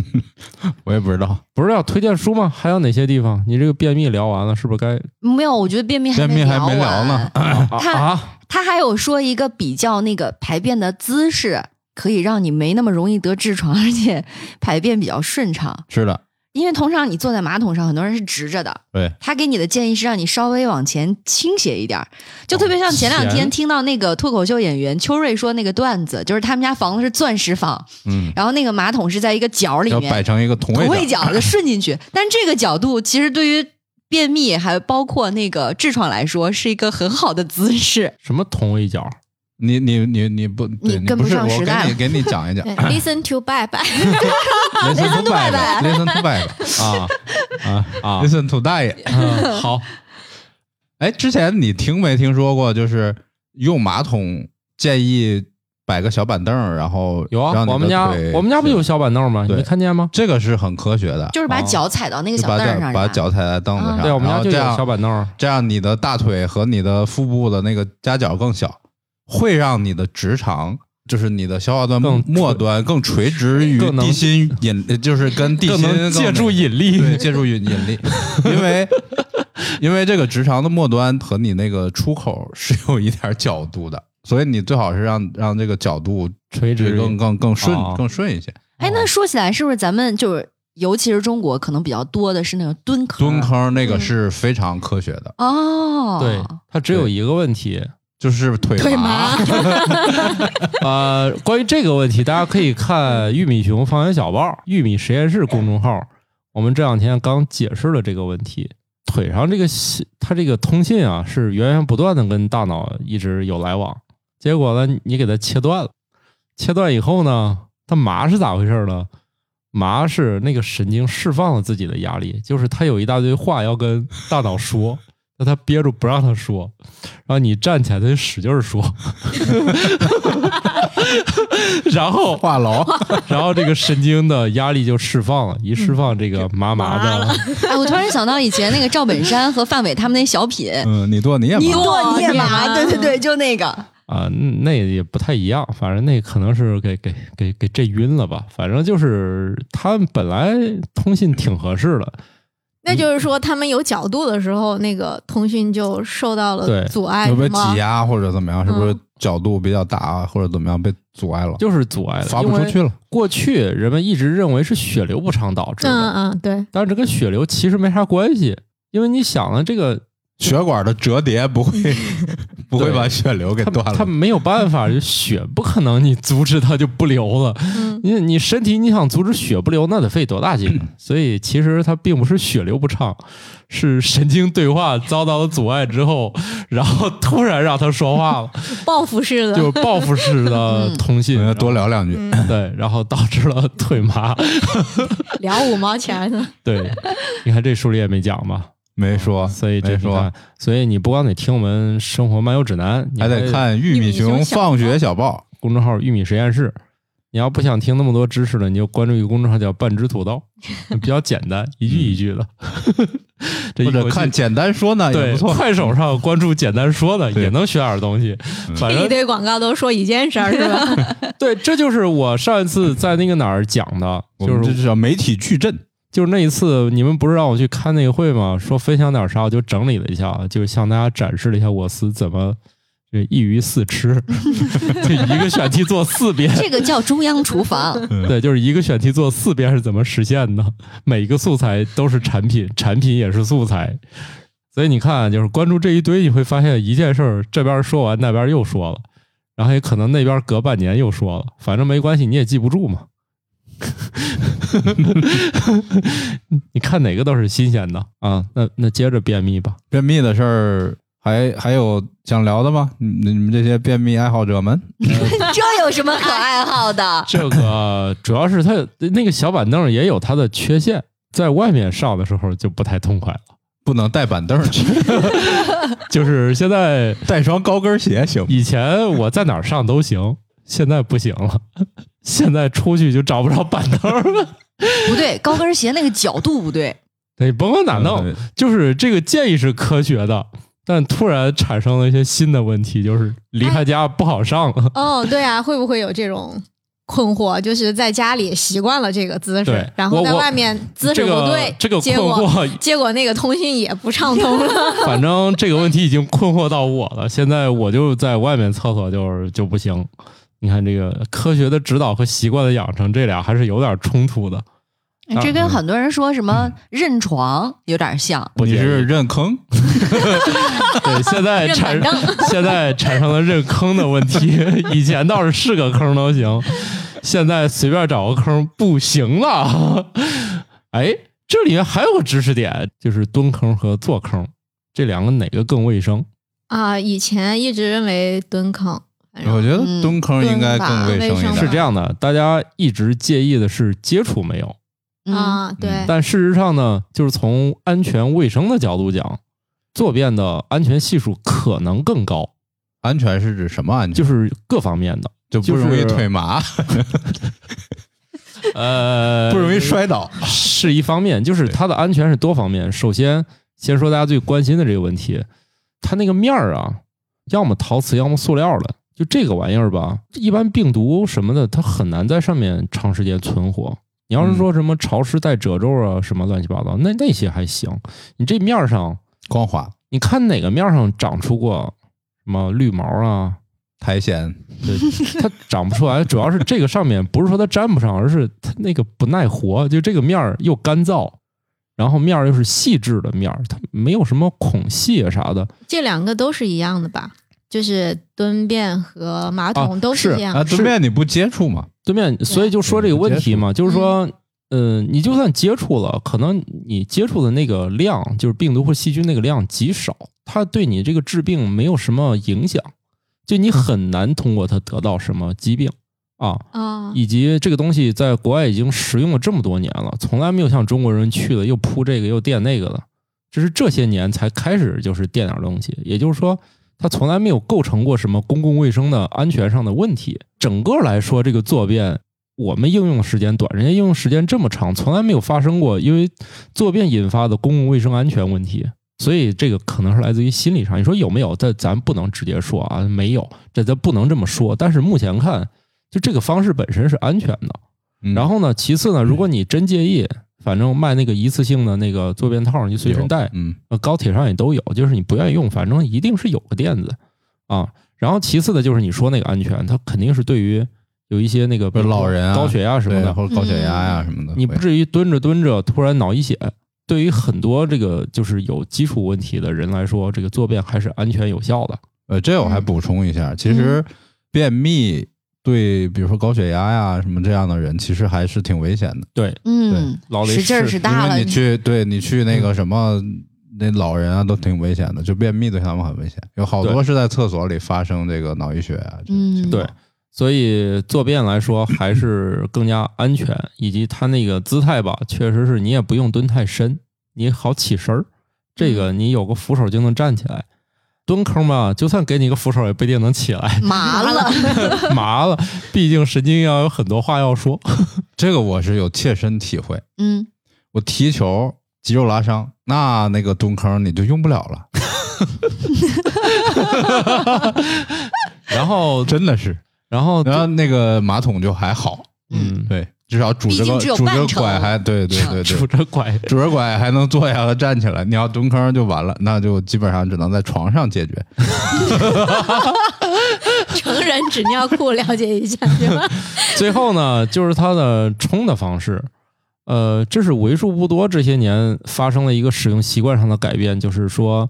[laughs] 我也不知道，不是要推荐书吗？还有哪些地方？你这个便秘聊完了，是不是该没有，我觉得便秘还便秘还没聊呢。[laughs] 啊他啊？他还有说一个比较那个排便的姿势，可以让你没那么容易得痔疮，而且排便比较顺畅。是的，因为通常你坐在马桶上，很多人是直着的。对，他给你的建议是让你稍微往前倾斜一点儿，就特别像前两天听到那个脱口秀演员邱瑞说那个段子，就是他们家房子是钻石房，嗯，然后那个马桶是在一个角里要面，摆成一个同同位。角 [laughs] 就顺进去。但这个角度其实对于便秘还包括那个痔疮来说是一个很好的姿势。什么同位角？你你你你不，对你跟不不是我上时代了给你 [laughs] 给你讲一讲。Listen to 拜拜，[laughs] Listen to 拜拜，Listen to 拜 [laughs] 啊啊啊！，Listen to 大爷。嗯好，哎，之前你听没听说过，就是用马桶建议摆个小板凳，然后有啊我们家我们家不就有小板凳吗？你没看见吗？这个是很科学的，就是把哦脚踩到那个把脚小凳上，把脚踩在凳子啊上，对，我们家这样小板凳。这样你的大腿和你的腹部的那个夹角更小，会让你的直肠，就是你的消化端更末端更垂直于地心引，就是跟地心借助引引力，对借助引引力，因为因为这个直肠的末端和你那个出口是有一点角度的，所以你最好是让让这个角度垂直更更更顺哦更顺一些。哎，那说起来，是不是咱们就是，尤其是中国，可能比较多的是那个蹲坑？蹲坑那个嗯是非常科学的，哦，对，它只有一个问题。就是腿腿麻麻。[laughs] 呃，关于这个问题，大家可以看玉米熊方言小报、玉米实验室公众号。我们这两天刚解释了这个问题。腿上这个信，它这个通信啊，是源源不断的跟大脑一直有来往。结果呢，你给它切断了，切断以后呢，它麻是咋回事呢？麻是那个神经释放了自己的压力，就是它有一大堆话要跟大脑说，但他憋住不让他说，然后你站起来，他就使劲儿说，[laughs] 然后话痨，[laughs] 然后这个神经的压力就释放了，一释放这个麻麻的，哎，我突然想到以前那个赵本山和范伟他们那小品，嗯，你剁你也麻，你剁你也麻，麻对对对，就那个。啊，那也不太一样，反正那可能是给给给给震晕了吧。反正就是他们本来通信挺合适的，那就是说，他们有角度的时候，那个通讯就受到了阻碍，有没有挤压或者怎么样？是不是嗯角度比较大或者怎么样被阻碍了？就是阻碍了，发不出去了。过去人们一直认为是血流不畅导致的，嗯嗯，对，但是这跟血流其实没啥关系，因为你想了这个。血管的折叠不会 [laughs] 不会把血流给断了。他没有办法，就血不可能你阻止它就不流了。嗯你你身体你想阻止血不流，那得费多大劲？[clears throat] 所以其实它并不是血流不畅，是神经对话遭到了阻碍之后，然后突然让他说话了，报复式的，就报复式的通信，多聊两句。嗯对，然后导致了腿麻。聊五毛钱的，对，你看这书里也没讲吧？[laughs] 没说，所以这没说，所以你不光得听我们生活漫游指南，你还得看玉米熊放学小报。公众号“玉米实验室”。你要不想听那么多知识了，你就关注一个公众号叫“半只土豆”，[laughs] 比较简单，一句一句的。[laughs] 这一或者看简单说呢也对不错。快手上关注简单说的，也能学点东西。反正一堆广告都说一件事儿，是吧？[laughs] 对，这就是我上一次在那个哪儿讲的，就是们这叫媒体矩阵。就是那一次，你们不是让我去开那个会吗？说分享点啥，我就整理了一下，就向大家展示了一下我司怎么这一鱼四吃，[laughs] 就一个选题做四遍。这个叫中央厨房。对，就是一个选题做四遍是怎么实现的？每一个素材都是产品，产品也是素材。所以你看，就是关注这一堆，你会发现一件事儿，这边说完，那边又说了，然后也可能那边隔半年又说了，反正没关系，你也记不住嘛。[laughs] 你看哪个都是新鲜的啊？那那接着便秘吧。便秘的事儿还还有想聊的吗？你你们这些便秘爱好者们，[laughs] 这有什么可爱好的？[laughs] 这个主要是它那个小板凳也有它的缺陷，在外面上的时候就不太痛快了。不能带板凳去，就是现在带双高跟鞋行？以前我在哪儿上都行，现在不行了。[laughs] 现在出去就找不着板凳了。不对，高跟鞋那个角度不对。你甭管咋弄嗯，就是这个建议是科学的，但突然产生了一些新的问题，就是离开家不好上了。哦，对啊，会不会有这种困惑？就是在家里习惯了这个姿势，然后在外面姿势不对，这个困结果惑，[laughs] 结果那个通讯也不畅通了。[laughs] 反正这个问题已经困惑到我了。现在我就在外面厕所就是就不行。你看这个科学的指导和习惯的养成，这俩还是有点冲突的。这跟很多人说什么认床有点像。你不建议是认坑？[laughs] [laughs] 对，现在产板现在产生了认坑的问题，以前倒是是个坑都行，现在随便找个坑不行了。哎，这里面还有个知识点，就是蹲坑和坐坑这两个哪个更卫生？啊，以前一直认为蹲坑，我觉得嗯蹲坑应该更卫生一点。是这样的，大家一直介意的是接触没有，嗯，啊，对，但事实上呢，就是从安全卫生的角度讲，坐便的安全系数可能更高，安全是指什么安全？就是各方面的，就不容易腿麻 [laughs] [laughs] 呃，不容易摔倒。是一方面，就是它的安全是多方面。首先，先说大家最关心的这个问题，它那个面儿啊，要么陶瓷，要么塑料的，就这个玩意儿吧，一般病毒什么的，它很难在上面长时间存活。你要是说什么潮湿带褶皱啊，什么乱七八糟，那那些还行。你这面儿上，光滑你看哪个面儿上长出过什么绿毛啊？苔藓，对，它长不出来，主要是这个上面不是说它粘不上，而是它那个不耐活，就这个面儿又干燥，然后面儿又是细致的面儿，它没有什么孔隙啊啥的。这两个都是一样的吧？就是蹲便和马桶都是这样。啊，蹲便你不接触嘛？蹲便，所以就说这个问题嘛，就是说，嗯、你就算接触了，可能你接触的那个量，就是病毒或细菌那个量极少，它对你这个治病没有什么影响，就你很难通过它得到什么疾病啊。啊，以及这个东西在国外已经使用了这么多年了，从来没有像中国人去了又铺这个又垫那个的，这是这些年才开始就是垫点东西。也就是说，它从来没有构成过什么公共卫生的安全上的问题。整个来说，这个坐便我们应用时间短，人家应用时间这么长，从来没有发生过因为坐便引发的公共卫生安全问题。所以这个可能是来自于心理上。你说有没有？这咱不能直接说啊，没有，这咱不能这么说。但是目前看，就这个方式本身是安全的。嗯然后呢，其次呢，如果你真介意，反正卖那个一次性的那个坐便套，你随身带，嗯呃，高铁上也都有。就是你不愿意用，反正一定是有个垫子啊。然后其次的就是你说那个安全，它肯定是对于有一些那个比如老人啊高血压什么的，或者高血压呀什么的，你不至于蹲着蹲着突然脑溢血。对于很多这个就是有基础问题的人来说，这个坐便还是安全有效的。呃，这我还补充一下，其实便秘对比如说高血压呀什么这样的人，其实还是挺危险的。对，嗯，老得使劲儿是使大了你去对你去那个什么。那老人啊，都挺危险的，就便秘对他们很危险，有好多是在厕所里发生这个脑溢血啊。嗯对，所以坐便来说还是更加安全，以及他那个姿态吧，确实是你也不用蹲太深，你好起身儿。这个你有个扶手就能站起来，蹲坑吧，就算给你一个扶手也不一定能起来，麻了，[laughs] 麻了。毕竟神经要有很多话要说。[laughs] 这个我是有切身体会。嗯，我踢球肌肉拉伤，那那个蹲坑你就用不了了，[laughs] 然后，真的是。然后，然后那个马桶就还好，嗯，对，至少拄着个拄着拐还对对对拄，着拐，拄着拐还能坐下和站起来。你要蹲坑就完了，那就基本上只能在床上解决。[laughs] 成人纸尿裤了解一下对吧？[laughs] 最后呢，就是它的冲的方式。呃，这是为数不多这些年发生了一个使用习惯上的改变，就是说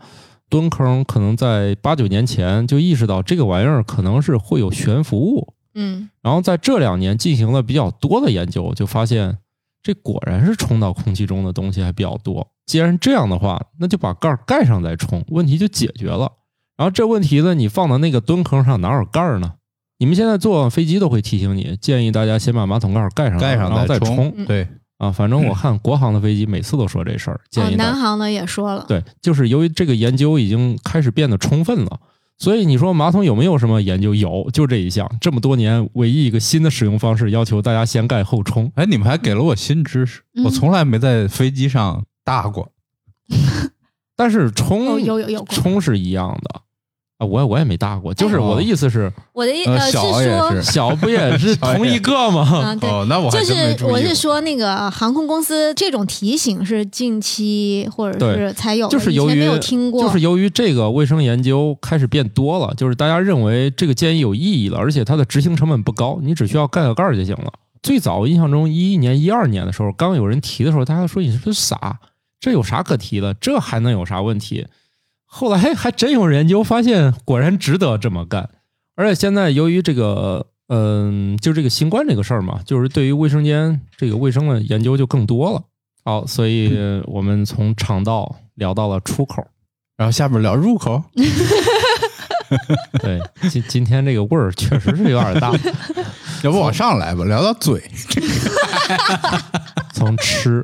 蹲坑可能在八九年前就意识到这个玩意儿可能是会有悬浮物，嗯然后在这两年进行了比较多的研究，就发现这果然是冲到空气中的东西还比较多。既然这样的话，那就把盖儿盖上再冲，问题就解决了。然后这问题呢，你放到那个蹲坑上哪有盖儿呢？你们现在坐飞机都会提醒你，建议大家先把马桶盖儿盖上，盖上然后再冲，嗯对，啊。反正我看国航的飞机每次都说这事儿，哦建议，南航的也说了，对，就是由于这个研究已经开始变得充分了，所以你说马桶有没有什么研究？有，就这一项。这么多年，唯一一个新的使用方式，要求大家先盖后冲。哎，你们还给了我新知识，嗯我从来没在飞机上大过。[laughs] 但是冲、哦有有有冲是一样的啊，我也我也没搭过。就是哎我的意思是，我的意呃，是说，小不也是同一个吗？啊对。哦，那我就是我是说，那个航空公司这种提醒是近期或者是才有的，就是由于没有听过，就是由于这个卫生研究开始变多了，就是大家认为这个建议有意义了，而且它的执行成本不高，你只需要盖个盖儿就行了。最早印象中，一一年、一二年的时候，刚有人提的时候，大家都说你是不是傻？这有啥可提的？这还能有啥问题？后来还真有人研究发现，果然值得这么干。而且现在由于这个，嗯、就这个新冠这个事儿嘛，就是对于卫生间这个卫生的研究就更多了。好，所以我们从肠道聊到了出口。然后下面聊入口，对，今今天这个味儿确实是有点大。[laughs] 要不往上来吧，聊到嘴。从吃，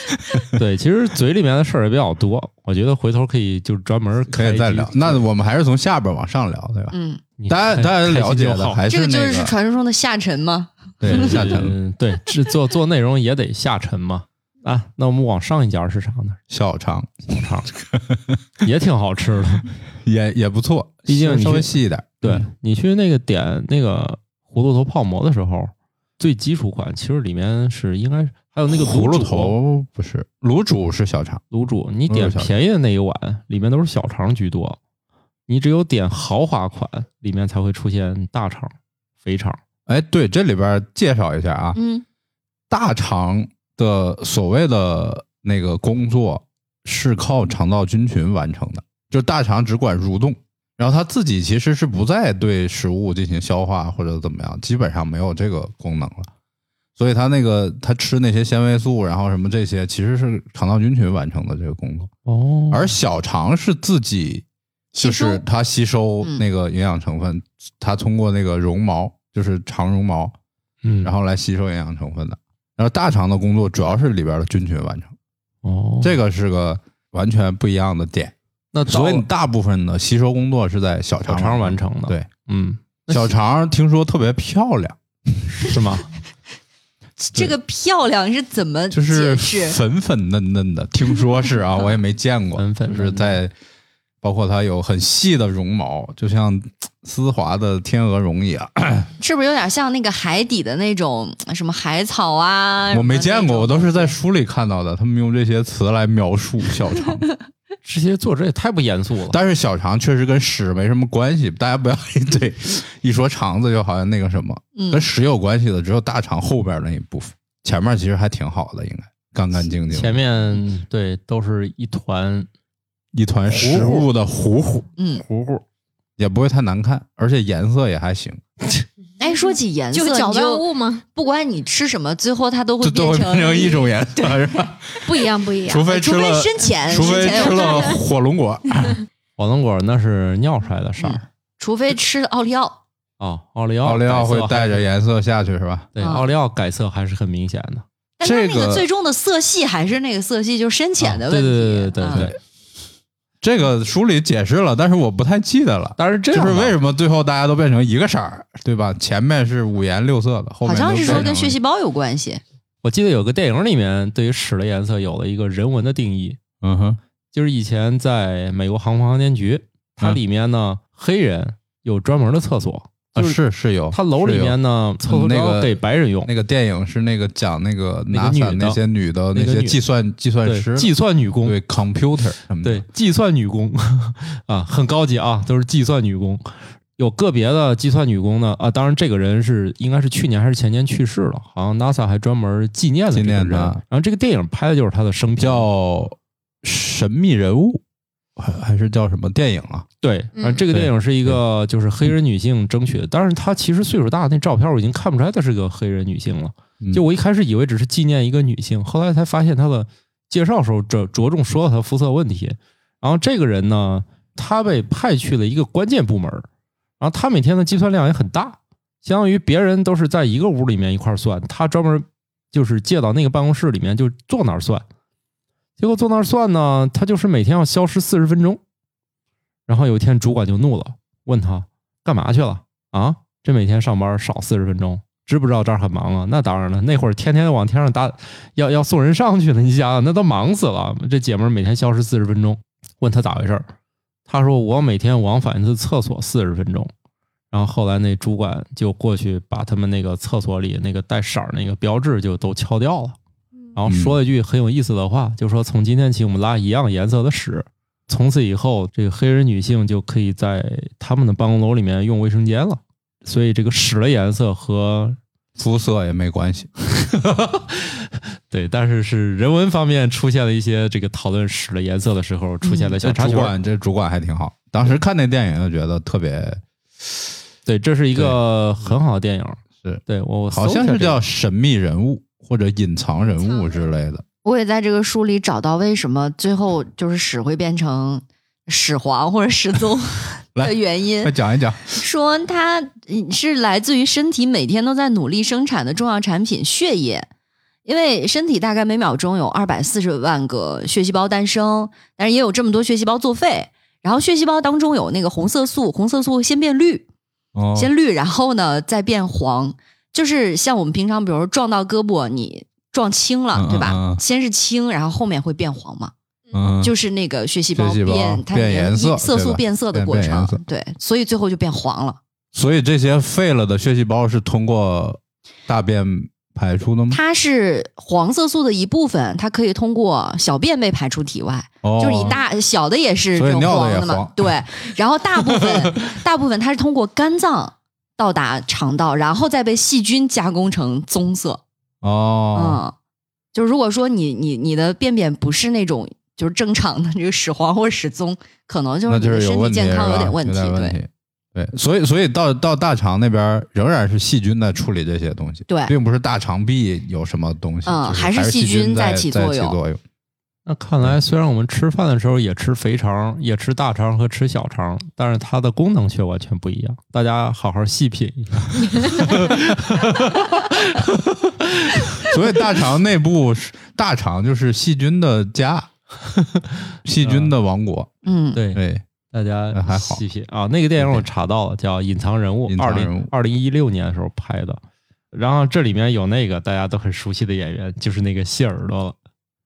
[laughs] 对，其实嘴里面的事儿也比较多，我觉得回头可以就专门可以再聊。那我们还是从下边往上聊，对吧？嗯，大家大家了解开心就好的这个就那是传说中的下沉吗？对 [laughs] 下沉嗯，对，制作做内容也得下沉嘛。啊，那我们往上一家是啥呢？小肠小肠也挺好吃的。[laughs] 也也不错，毕竟稍微细一点。对你去那个点那个葫芦头泡馍的时候，最基础款其实里面是应该还有那个葫芦卤煮头不是卤煮是小肠，卤煮，你点便宜的那一碗，里面都是小肠居多。你只有点豪华款，里面才会出现大肠、肥肠。哎，对，这里边介绍一下啊，嗯大肠的所谓的那个工作是靠肠道菌群完成的，就大肠只管蠕动，然后它自己其实是不再对食物进行消化或者怎么样，基本上没有这个功能了。所以它那个它吃那些纤维素，然后什么这些，其实是肠道菌群完成的这个工作，哦。而小肠是自己就是它吸收嗯。那个营养成分，它通过那个绒毛，就是肠绒毛，嗯，然后来吸收营养成分的。然后大肠的工作主要是里边的菌群完成，哦，这个是个完全不一样的点。那所以你大部分的吸收工作是在小小肠肠完成的，对，嗯，小肠听说特别漂亮，是吗？[laughs] 这个漂亮是怎么就是？粉粉嫩嫩的，听说是啊，[laughs] 我也没见过，粉粉是在包括它有很细的绒毛，就像丝滑的天鹅绒一样。[clears throat] 是不是有点像那个海底的那种什么海草啊？我没见过，我都是在书里看到的，他们用这些词来描述小肠。[laughs] 这些作者也太不严肃了。但是小肠确实跟屎没什么关系，大家不要一对 [laughs] 一说肠子就好像那个什么，嗯。跟屎有关系的只有大肠后边那一部分，前面其实还挺好的，应该干干净净，前面对都是一团一团食物的糊糊，嗯，糊糊，也不会太难看，而且颜色也还行，[laughs] 哎，说起颜色，就搅拌物吗？不管你吃什么，最后它都会这都会成变成一种颜色，[laughs] 是吧？不一样，不一样除。非吃除非了，深浅，除非吃了火龙果，[laughs] 火龙果那是尿出来的色儿除非吃奥利奥，哦，奥利奥，奥利奥会带着颜，色下去，是吧？对，啊奥利奥改色还是很明显的。但它这个那个最终的色系还是那个色系，就是深浅的啊问题。对对对对啊对对。这个书里解释了，但是我不太记得了。但是这就是为什么最后大家都变成一个色儿，对吧？前面是五颜六色的，后面好像是说跟血细胞有关系。我记得有个电影里面对于屎的颜色有了一个人文的定义，嗯哼，就是以前在美国航空航天局，它嗯里面呢黑人有专门的厕所，啊就是是是有，他楼里面呢厕所那个给白人用，那个电影是那个讲那个那个 NASA 女的那些女的那些计算计算师，计算女工，对 computer 什么的，对，计算女工啊，很高级啊，都是计算女工。有个别的计算女工呢啊，当然这个人是应该是去年还是前年去世了，好像 NASA 还专门纪念了这个人。纪念他然后这个电影拍的就是他的生平，叫神秘人物，还还是叫什么电影啊？对，嗯然后这个电影是一个就是黑人女性争取的，当然她其实岁数大，那照片我已经看不出来她是个黑人女性了。嗯就我一开始以为只是纪念一个女性，后来才发现她的介绍时候着着重说了她肤色问题。然后这个人呢，他被派去了一个关键部门，然后他每天的计算量也很大，相当于别人都是在一个屋里面一块儿算，他专门就是借到那个办公室里面就坐那儿算。结果坐那儿算呢，他就是每天要消失四十分钟。然后有一天主管就怒了，问他干嘛去了啊？这每天上班少四十分钟，知不知道这儿很忙啊？那当然了，那会儿天天往天上打，要要送人上去呢。你想想，那都忙死了。这姐们儿每天消失四十分钟，问他咋回事儿？他说我每天往返一次厕所四十分钟。然后后来那主管就过去把他们那个厕所里那个带色儿那个标志就都敲掉了，然后说了一句很有意思的话，就说从今天起我们拉一样颜色的屎。从此以后，这个黑人女性就可以在他们的办公楼里面用卫生间了。所以这个屎的颜色和肤色也没关系。[laughs] 对，但是是人文方面出现了一些这个讨论屎的颜色的时候出现了小插曲这主管还挺好，当时看那电影就觉得特别对，这是一个很好的电影。是对我我好像是叫神秘人物或者隐藏人物之类的。我也在这个书里找到为什么最后就是屎会变成屎黄或者屎棕 [laughs] 的原因快。讲一讲，说它嗯是来自于身体每天都在努力生产的重要产品——血液。因为身体大概每秒钟有二百四十万个血细胞诞生，但是也有这么多血细胞作废。然后血细胞当中有那个红色素，红色素先变绿，哦，先绿，然后呢再变黄。就是像我们平常，比如说撞到胳膊，你撞青了，嗯对吧？嗯嗯先是青，然后后面会变黄嘛。嗯，就是那个血细胞变它变颜色色素变色的过程对，所以最后就变黄了。所以这些废了的血细胞是通过大便排出的吗？它是黄色素的一部分，它可以通过小便被排出体外，哦，就是你大小的也是这种黄的嘛，[laughs] 对。然后大部分大部分它是通过肝脏到达肠道，然后再被细菌加工成棕色。哦，嗯，就如果说你你你的便便不是那种就是正常的这个屎黄或者屎棕，可能就是身体健康有点问题，对。对，所以所以到到大肠那边仍然是细菌在处理这些东西，对并不是大肠壁有什么东西，嗯就是还还是细细菌在在起作用作用。那看来，虽然我们吃饭的时候也吃肥肠、也吃大肠和吃小肠，但是它的功能却完全不一样。大家好好细品一下。[laughs] [laughs] 所以大肠内部是大肠就是细菌的家，细菌的王国。嗯，对，对，大家那还好细品啊。那个电影我查到了，叫《隐藏人物》，二零二零一六年的时候拍的。然后这里面有那个大家都很熟悉的演员，就是那个谢耳朵了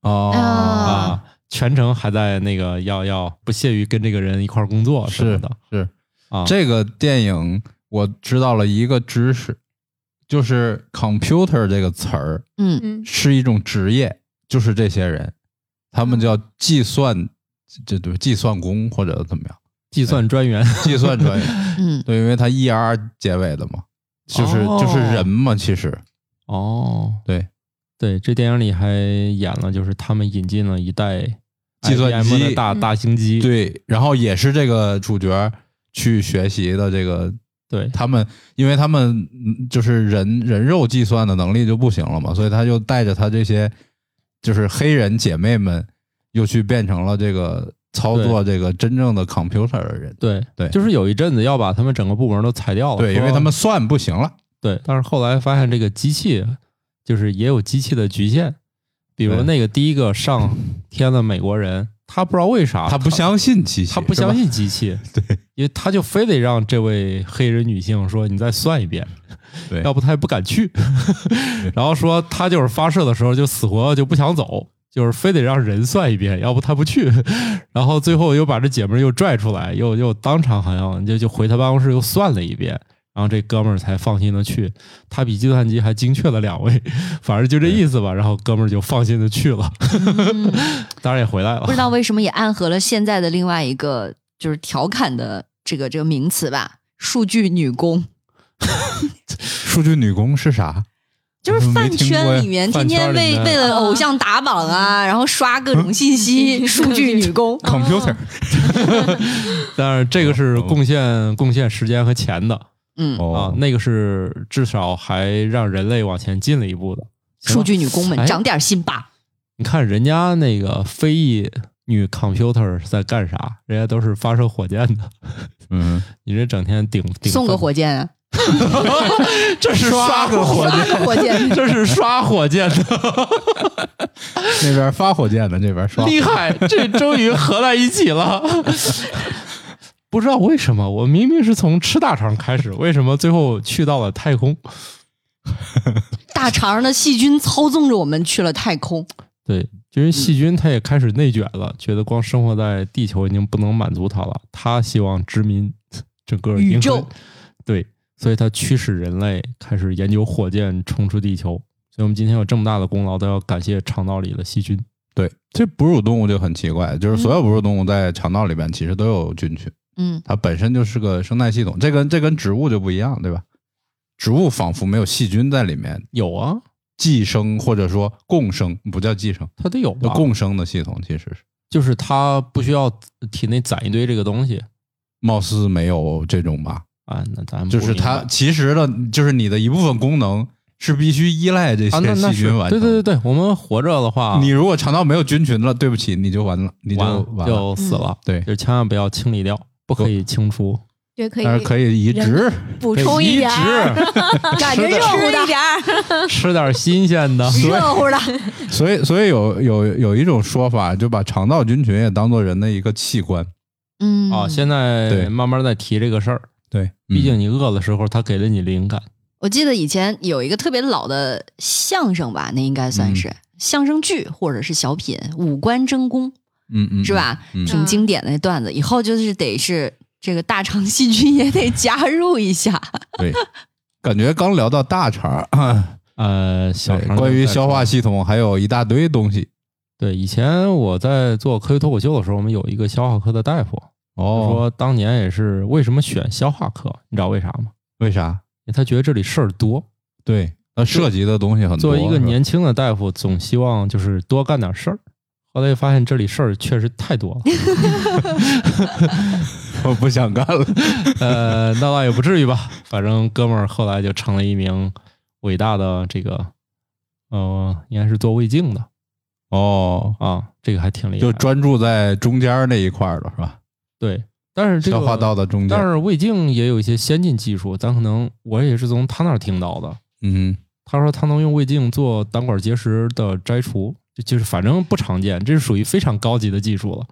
哦，啊。啊，全程还在那个要要不屑于跟这个人一块儿工作什么是的。是，啊。这个电影我知道了一个知识，就是 computer 这个词儿嗯。嗯。是一种职业，就是这些人，他们叫计算，这对计算工或者怎么样，计算专员，计算专员，[laughs] 嗯。对，因为他 e r 结尾的嘛，就是、哦。就是人嘛，其实。哦，对，对，这电影里还演了，就是他们引进了一代计算 IBM 的机大嗯大型机，对，然后也是这个主角去学习的这个。对他们，因为他们嗯就是人人肉计算的能力就不行了嘛，所以他就带着他这些就是黑人姐妹们，又去变成了这个操作这个真正的 computer 的人。对对就是有一阵子要把他们整个部门都裁掉了，对，因为他们算不行了。对，但是后来发现这个机器就是也有机器的局限，比如那个第一个上天的美国人，他不知道为啥他不相信机器，他不相信机器，[laughs] 对，因为他就非得让这位黑人女性说你再算一遍，对要不他也不敢去。[laughs] 然后说他就是发射的时候就死活就不想走，就是非得让人算一遍，要不他不去。[laughs] 然后最后又把这姐们儿又拽出来，又又当场好像就就回他办公室又算了一遍。然后这哥们儿才放心的去，他比计算机还精确了两位，反正就这意思吧。然后哥们儿就放心的去了，嗯，[laughs] 当然也回来了不知。道为什么也暗合了现在的另外一个就是调侃的这个这个名词吧，数据女工。[laughs] 数据女工是啥？就是饭圈里面天天为为了偶像打榜啊，然后刷各种信息，[laughs] 数据女工。computer 但是这个是贡献贡献时间和钱的嗯，啊哦，，那个是至少还让人类往前进了一步的。数据女工们哎长点心吧。你看人家那个非裔女 computer 是在干啥？人家都是发射火箭的，嗯，[laughs] 你这整天顶顶送个火箭啊，[laughs] 这是刷个火箭。[laughs] 这是刷火箭的，那边发火箭的，这边刷。厉害！这终于合在一起了。不知道为什么，我明明是从吃大肠开始，为什么最后去到了太空？[laughs] 大肠的细菌操纵着我们去了太空。[laughs] 对，因为细菌它也开始内卷了，觉得光生活在地球已经不能满足它了，它希望殖民整个宇宙。对，所以它驱使人类开始研究火箭冲出地球。所以我们今天有这么大的功劳，都要感谢肠道里的细菌。对，这哺乳动物就很奇怪，就是所有哺乳动物在肠道里边其实都有菌群，嗯，它本身就是个生态系统，这跟这跟植物就不一样，对吧？植物仿佛没有细菌在里面有啊，寄生或者说共生，不叫寄生，它得有吧？共生的系统，其实是就是它不需要体内攒一堆这个东西貌似没有这种吧？啊。那咱就是它其实的，就是你的一部分功能是必须依赖这些细菌完成。对对对对，我们活着的话，你如果肠道没有菌群了，对不起，你就完了，你就完完了。就死了。对，就千万不要清理掉，不可以清除。对，可以但是可以移植。补充一点儿，植，感觉热乎的吃一。点儿，[laughs] 吃点新鲜的。热乎的，所以，[laughs] 所以有有有一种说法，就把肠道菌群也当做人的一个器官。嗯啊，现在对慢慢在提这个事儿，对，毕竟你饿的时候，它给了你灵感。我记得以前有一个特别老的相声吧，那应该算是、相声剧或者是小品，五官争功嗯嗯，是吧？嗯挺经典的那段子，以后就是得是这个大肠细菌也得加入一下。对，感觉刚聊到大肠儿，[laughs] 呃，小肠对关于消化系统还有一大堆东西。对，以前我在做科学脱口秀的时候，我们有一个消化科的大夫，哦，说当年也是为什么选消化科，你知道为啥吗？为啥？因为他觉得这里事儿多。对，他涉及的东西很多。作为一个年轻的大夫，总希望就是多干点事儿。后来发现这里事儿确实太多了，[laughs] 我不想干了。[laughs] 呃，那倒也不至于吧。反正哥们儿后来就成了一名伟大的这个，呃，应该是做胃镜的哦，啊，这个还挺厉害。就专注在中间那一块儿了，是吧？对，但是这个消化道的中间但。是胃镜也有一些先进技术，咱可能我也是从他那儿听到的。嗯，他说他能用胃镜做胆管结石的摘除，就就是反正不常见，这是属于非常高级的技术了。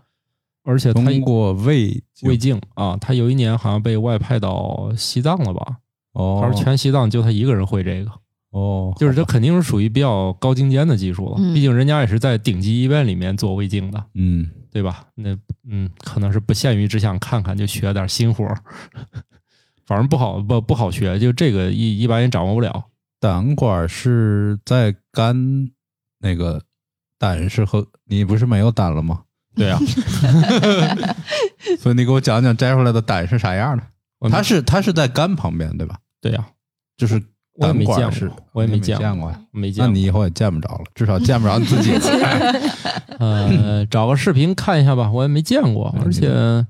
而且通过胃胃镜啊，他有一年好像被外派到西藏了吧？哦他说全西藏就他一个人会这个哦，就是这肯定是属于比较高精尖的技术了，嗯毕竟人家也是在顶级医院里面做胃镜的，嗯，对吧？那嗯，可能是不限于只想看看就学点新活儿，反正不好不不好学，就这个一一般人掌握不了。胆管是在肝那个胆是和你不是没有胆了吗？[laughs] 对啊，[laughs] 所以你给我讲讲摘出来的胆是啥样的？它是它是在肝旁边对吧？对呀、就是我没见过管是，我也没没见过过呀。没见过。那你以后也见不着了，至少见不着你自己。[laughs] 呃，找个视频看一下吧，我也没见过，而且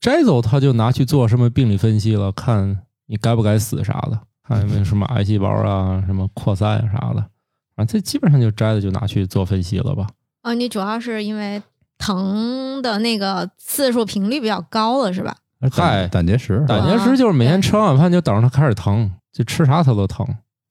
摘走它就拿去做什么病理分析了，看你该不该死啥的，看有没有什么癌细胞啊、什么扩散啊啥的，反正这基本上就摘了就拿去做分析了吧。哦，你主要是因为疼的那个次数频率比较高了，是吧？嗨胆胆结石，胆结石就是每天吃完晚饭就等着它开始疼，就吃啥它都疼。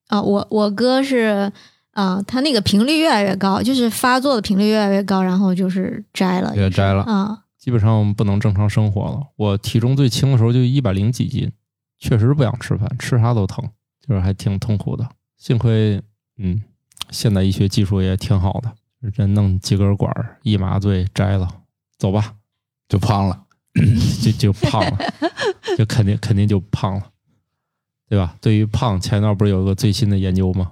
啊、我我哥是啊、他那个频率越来越高，就是发作的频率越来越高，然后就是摘了，也摘了。啊、基本上不能正常生活了。我体重最轻的时候就一百零几斤，确实不想吃饭，吃啥都疼，就是还挺痛苦的。幸亏，嗯，现代医学技术也挺好的，这弄几根管儿一麻醉摘了，走吧，就胖了。[coughs] 就就胖了，[laughs] 就肯定肯定就胖了，对吧？对于胖，前段不是有个最新的研究吗？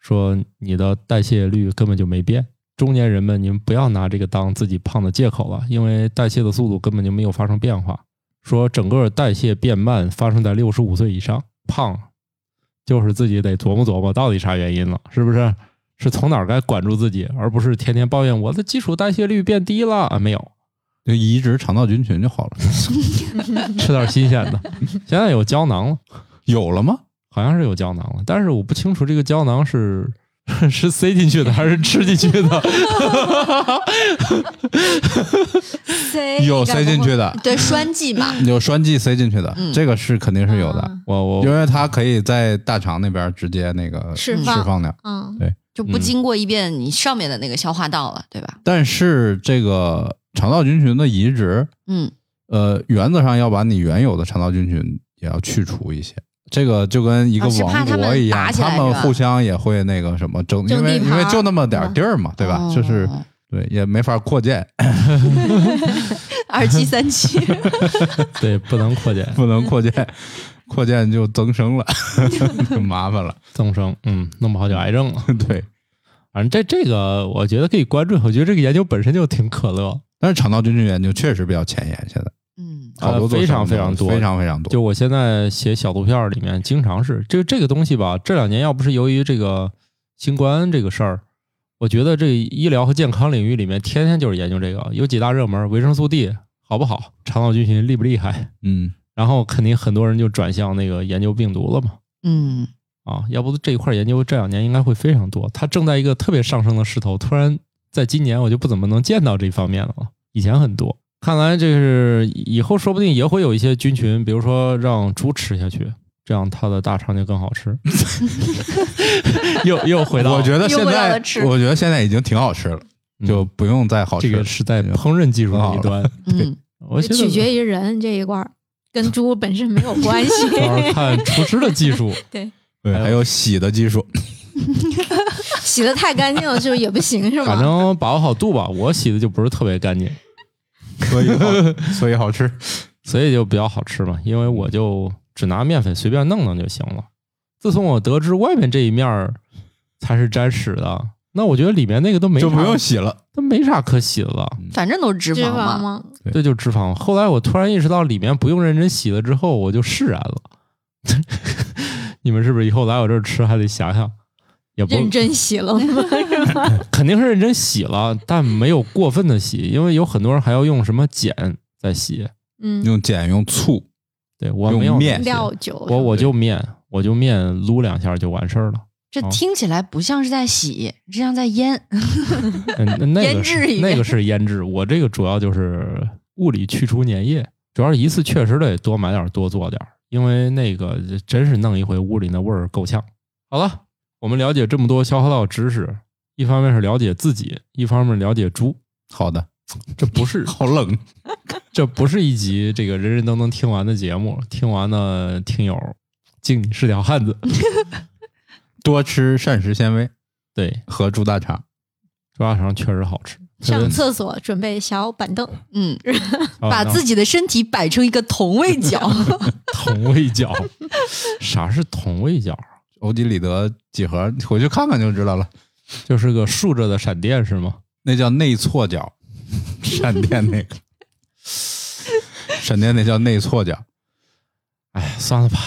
说你的代谢率根本就没变。中年人们，你们不要拿这个当自己胖的借口了，因为代谢的速度根本就没有发生变化。说整个代谢变慢发生在六十五岁以上，胖就是自己得琢磨琢磨到底啥原因了，是不是？是从哪儿该管住自己，而不是天天抱怨我的基础代谢率变低了啊？没有，就移植肠道菌群就好了。[laughs] 吃点新鲜的。现在有胶囊了。[laughs] 有了吗？好像是有胶囊了，但是我不清楚这个胶囊是是塞进去的还是吃进去的。塞有塞进去的，对栓剂嘛，有栓剂塞进去的，嗯这个是肯定是有的，嗯我我因为它可以在大肠那边直接那个释释放放掉。嗯，就不经过一遍你上面的那个消化道了，对吧？但是这个肠道菌群的移植，嗯，呃，原则上要把你原有的肠道菌群也要去除一些。这个就跟一个王国一样，他们互相也会那个什么争，因为因为就那么点儿地儿嘛，对吧？哦就是对，也没法扩建 [laughs] [laughs] 二七三七，[laughs] 对不能扩建不能扩建，扩建就增生了，[laughs] 就麻烦了。增生，嗯，弄不好就癌症了。[laughs] 对，反正这这个我觉得可以关注，我觉得这个研究本身就挺可乐。但是肠道菌群研究确实比较前沿，现在嗯好多呃非常非常多非常非常多。就我现在写小图片儿里面，经常是这这个东西吧。这两年要不是由于这个新冠这个事儿，我觉得这医疗和健康领域里面天天就是研究这个，有几大热门：维生素 D 好不好，肠道菌群厉不厉害，嗯，然后肯定很多人就转向那个研究病毒了嘛。嗯，啊，要不这一块研究这两年应该会非常多。它正在一个特别上升的势头，突然在今年我就不怎么能见到这方面了，以前很多。看来这是以后说不定也会有一些菌群，比如说让猪吃下去，这样它的大肠就更好吃。[laughs] 又又回到我觉得现在我觉得现在已经挺好吃了，嗯就不用再好吃。这个是在烹饪技术那一端，嗯，我取决于人这一块儿，跟猪本身没有关系。[laughs] 主要是看厨师的技术。[laughs] 对，对，还有洗的技术。[laughs] 洗的太干净了，是不是也不行？是吧？反正把握好度吧，我洗的就不是特别干净，所以，所以好吃。所以就比较好吃嘛。因为我就只拿面粉随便弄弄就行了。自从我得知外面这一面儿才是沾屎的，那我觉得里面那个都没啥就不用洗了。都没啥可洗的了。反正都是脂脂肪肪嘛，吗？这就是脂肪。后来我突然意识到里面不用认真洗了之后，我就释然了。[laughs] 你们是不是以后来我这儿吃还得想想？也不认真洗了吗？[laughs] 肯定是认真洗了，但没有过分的洗，因为有很多人还要用什么碱在洗。嗯，用碱，用醋，对我没有用面料酒，我我就面，我就面撸两下就完事儿了。这哦听起来不像是在洗，这像在腌。[laughs] 嗯，那那腌个制一遍是那个是腌制，我这个主要就是物理去除粘液，主要是一次确实得多买点多做点，因为那个真是弄一回屋里那味儿够呛。好了，我们了解这么多消化道知识，一方面是了解自己，一方面了解猪。好的，这不是 [laughs] 好冷。这不是一集这个人人都能听完的节目，听完的听友敬你是条汉子。[laughs] 多吃膳食纤维对，和猪大肠。猪大肠确实好吃。上厕所准备小板凳，嗯，[laughs] 把自己的身体摆成一个同位角。[laughs] 同位角，啥是同位角？欧几里得几何，回去看看就知道了。就是个竖着的闪电是吗？那叫内错角，[laughs] 闪电那个，闪电那叫内错角。哎，算了吧，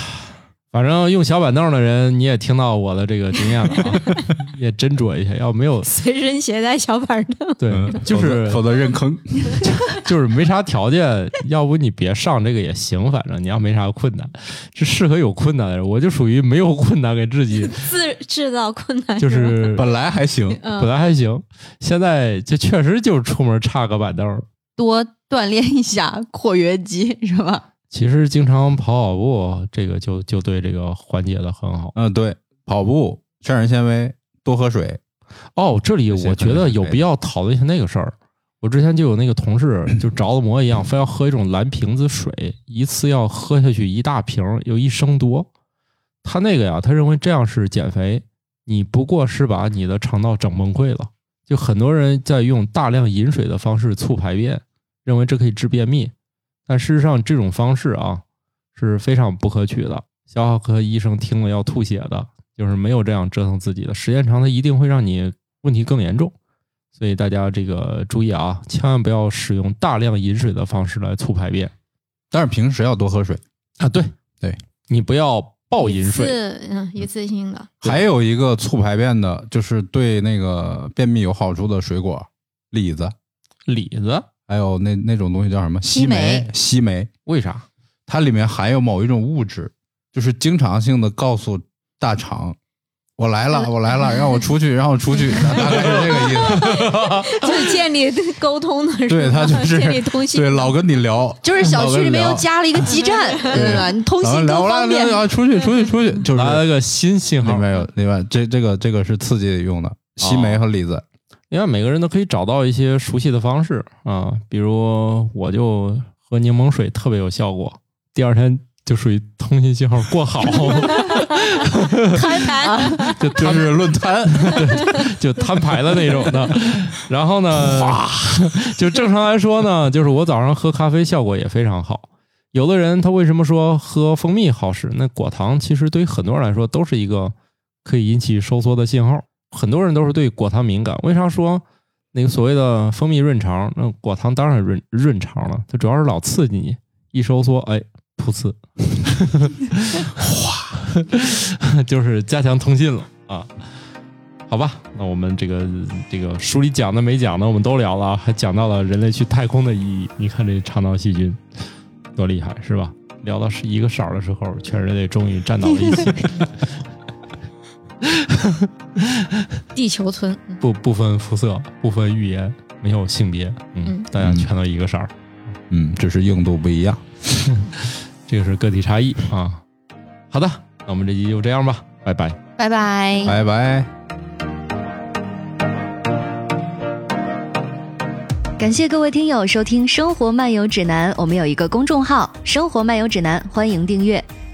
反正用小板凳的人你也听到我的这个经验了啊，[laughs] 也斟酌一下，要没有随身携带小板凳。对，嗯就是否则认坑。[laughs] 就是没啥条件，要不你别上这个也行，反正你要没啥困难，是适合有困难的人。我就属于没有困难给自己，[laughs] 自制造困难就是本来还行，嗯本来还行，现在就确实就是出门差个板凳。多锻炼一下括约肌，是吧？其实经常跑跑步，这个就就对这个缓解的很好。嗯，对，跑步、膳食纤维、多喝水。哦，这里我觉得有必要讨论一下那个事儿。我之前就有那个同事，就着了魔一样，非要喝一种蓝瓶子水，一次要喝下去一大瓶儿，有一升多。他那个呀，他认为这样是减肥，你不过是把你的肠道整崩溃了。就很多人在用大量饮水的方式促排便，认为这可以治便秘，但事实上这种方式啊是非常不可取的。消化科医生听了要吐血的，就是没有这样折腾自己的，时间长它一定会让你问题更严重。所以大家这个注意啊，千万不要使用大量饮水的方式来促排便但是平时要多喝水。啊！对对，你不要暴饮水。是嗯一次性的，还有一个促排便的，就是对那个便秘有好处的水果，李子，李子还有那那种东西叫什么？西西梅西梅，为啥？它里面含有某一种物质，就是经常性的告诉大肠。我来了，我来了，让我出去，让我出去，[laughs] 大概是这个意思。[laughs] 就是建立沟通的，对是吧他就是建立通信，对，老跟你聊，[laughs] 就是小区里面又加了一个基站，对吧？你通信聊我来更方便出去出去出去，就是来了个新信号，里面有里面这这个这个是刺激用的，西梅和李子。因为每个人都可以找到一些熟悉的方式啊，比如我就喝柠檬水特别有效果，第二天就属于通信信号过好，摊牌，就就是论坛，就摊牌的那种的。然后呢，就正常来说呢，就是我早上喝咖啡效果也非常好。有的人他为什么说喝蜂蜜好使？那果糖其实对于很多人来说都是一个可以引起收缩的信号。很多人都是对果糖敏感。为啥说那个所谓的蜂蜜润肠？那果糖当然润润肠了，它主要是老刺激你，一收缩，哎，噗呲，哗，[laughs] 就是加强通信了啊。好吧，那我们这个这个书里讲的没讲的，我们都聊了，还讲到了人类去太空的意义。你看这肠道细菌多厉害，是吧？聊到是一个色儿的时候，全人类终于站到了一起，[laughs] 地球村，嗯不不分肤色，不分语言，没有性别，嗯嗯，大家全都一个色儿，嗯，只是硬度不一样。[laughs] 这个是个体差异啊。好的，那我们这集就这样吧，拜拜。拜拜。拜拜。感谢各位听友收听《生活漫游指南》，我们有一个公众号《生活漫游指南》，欢迎订阅。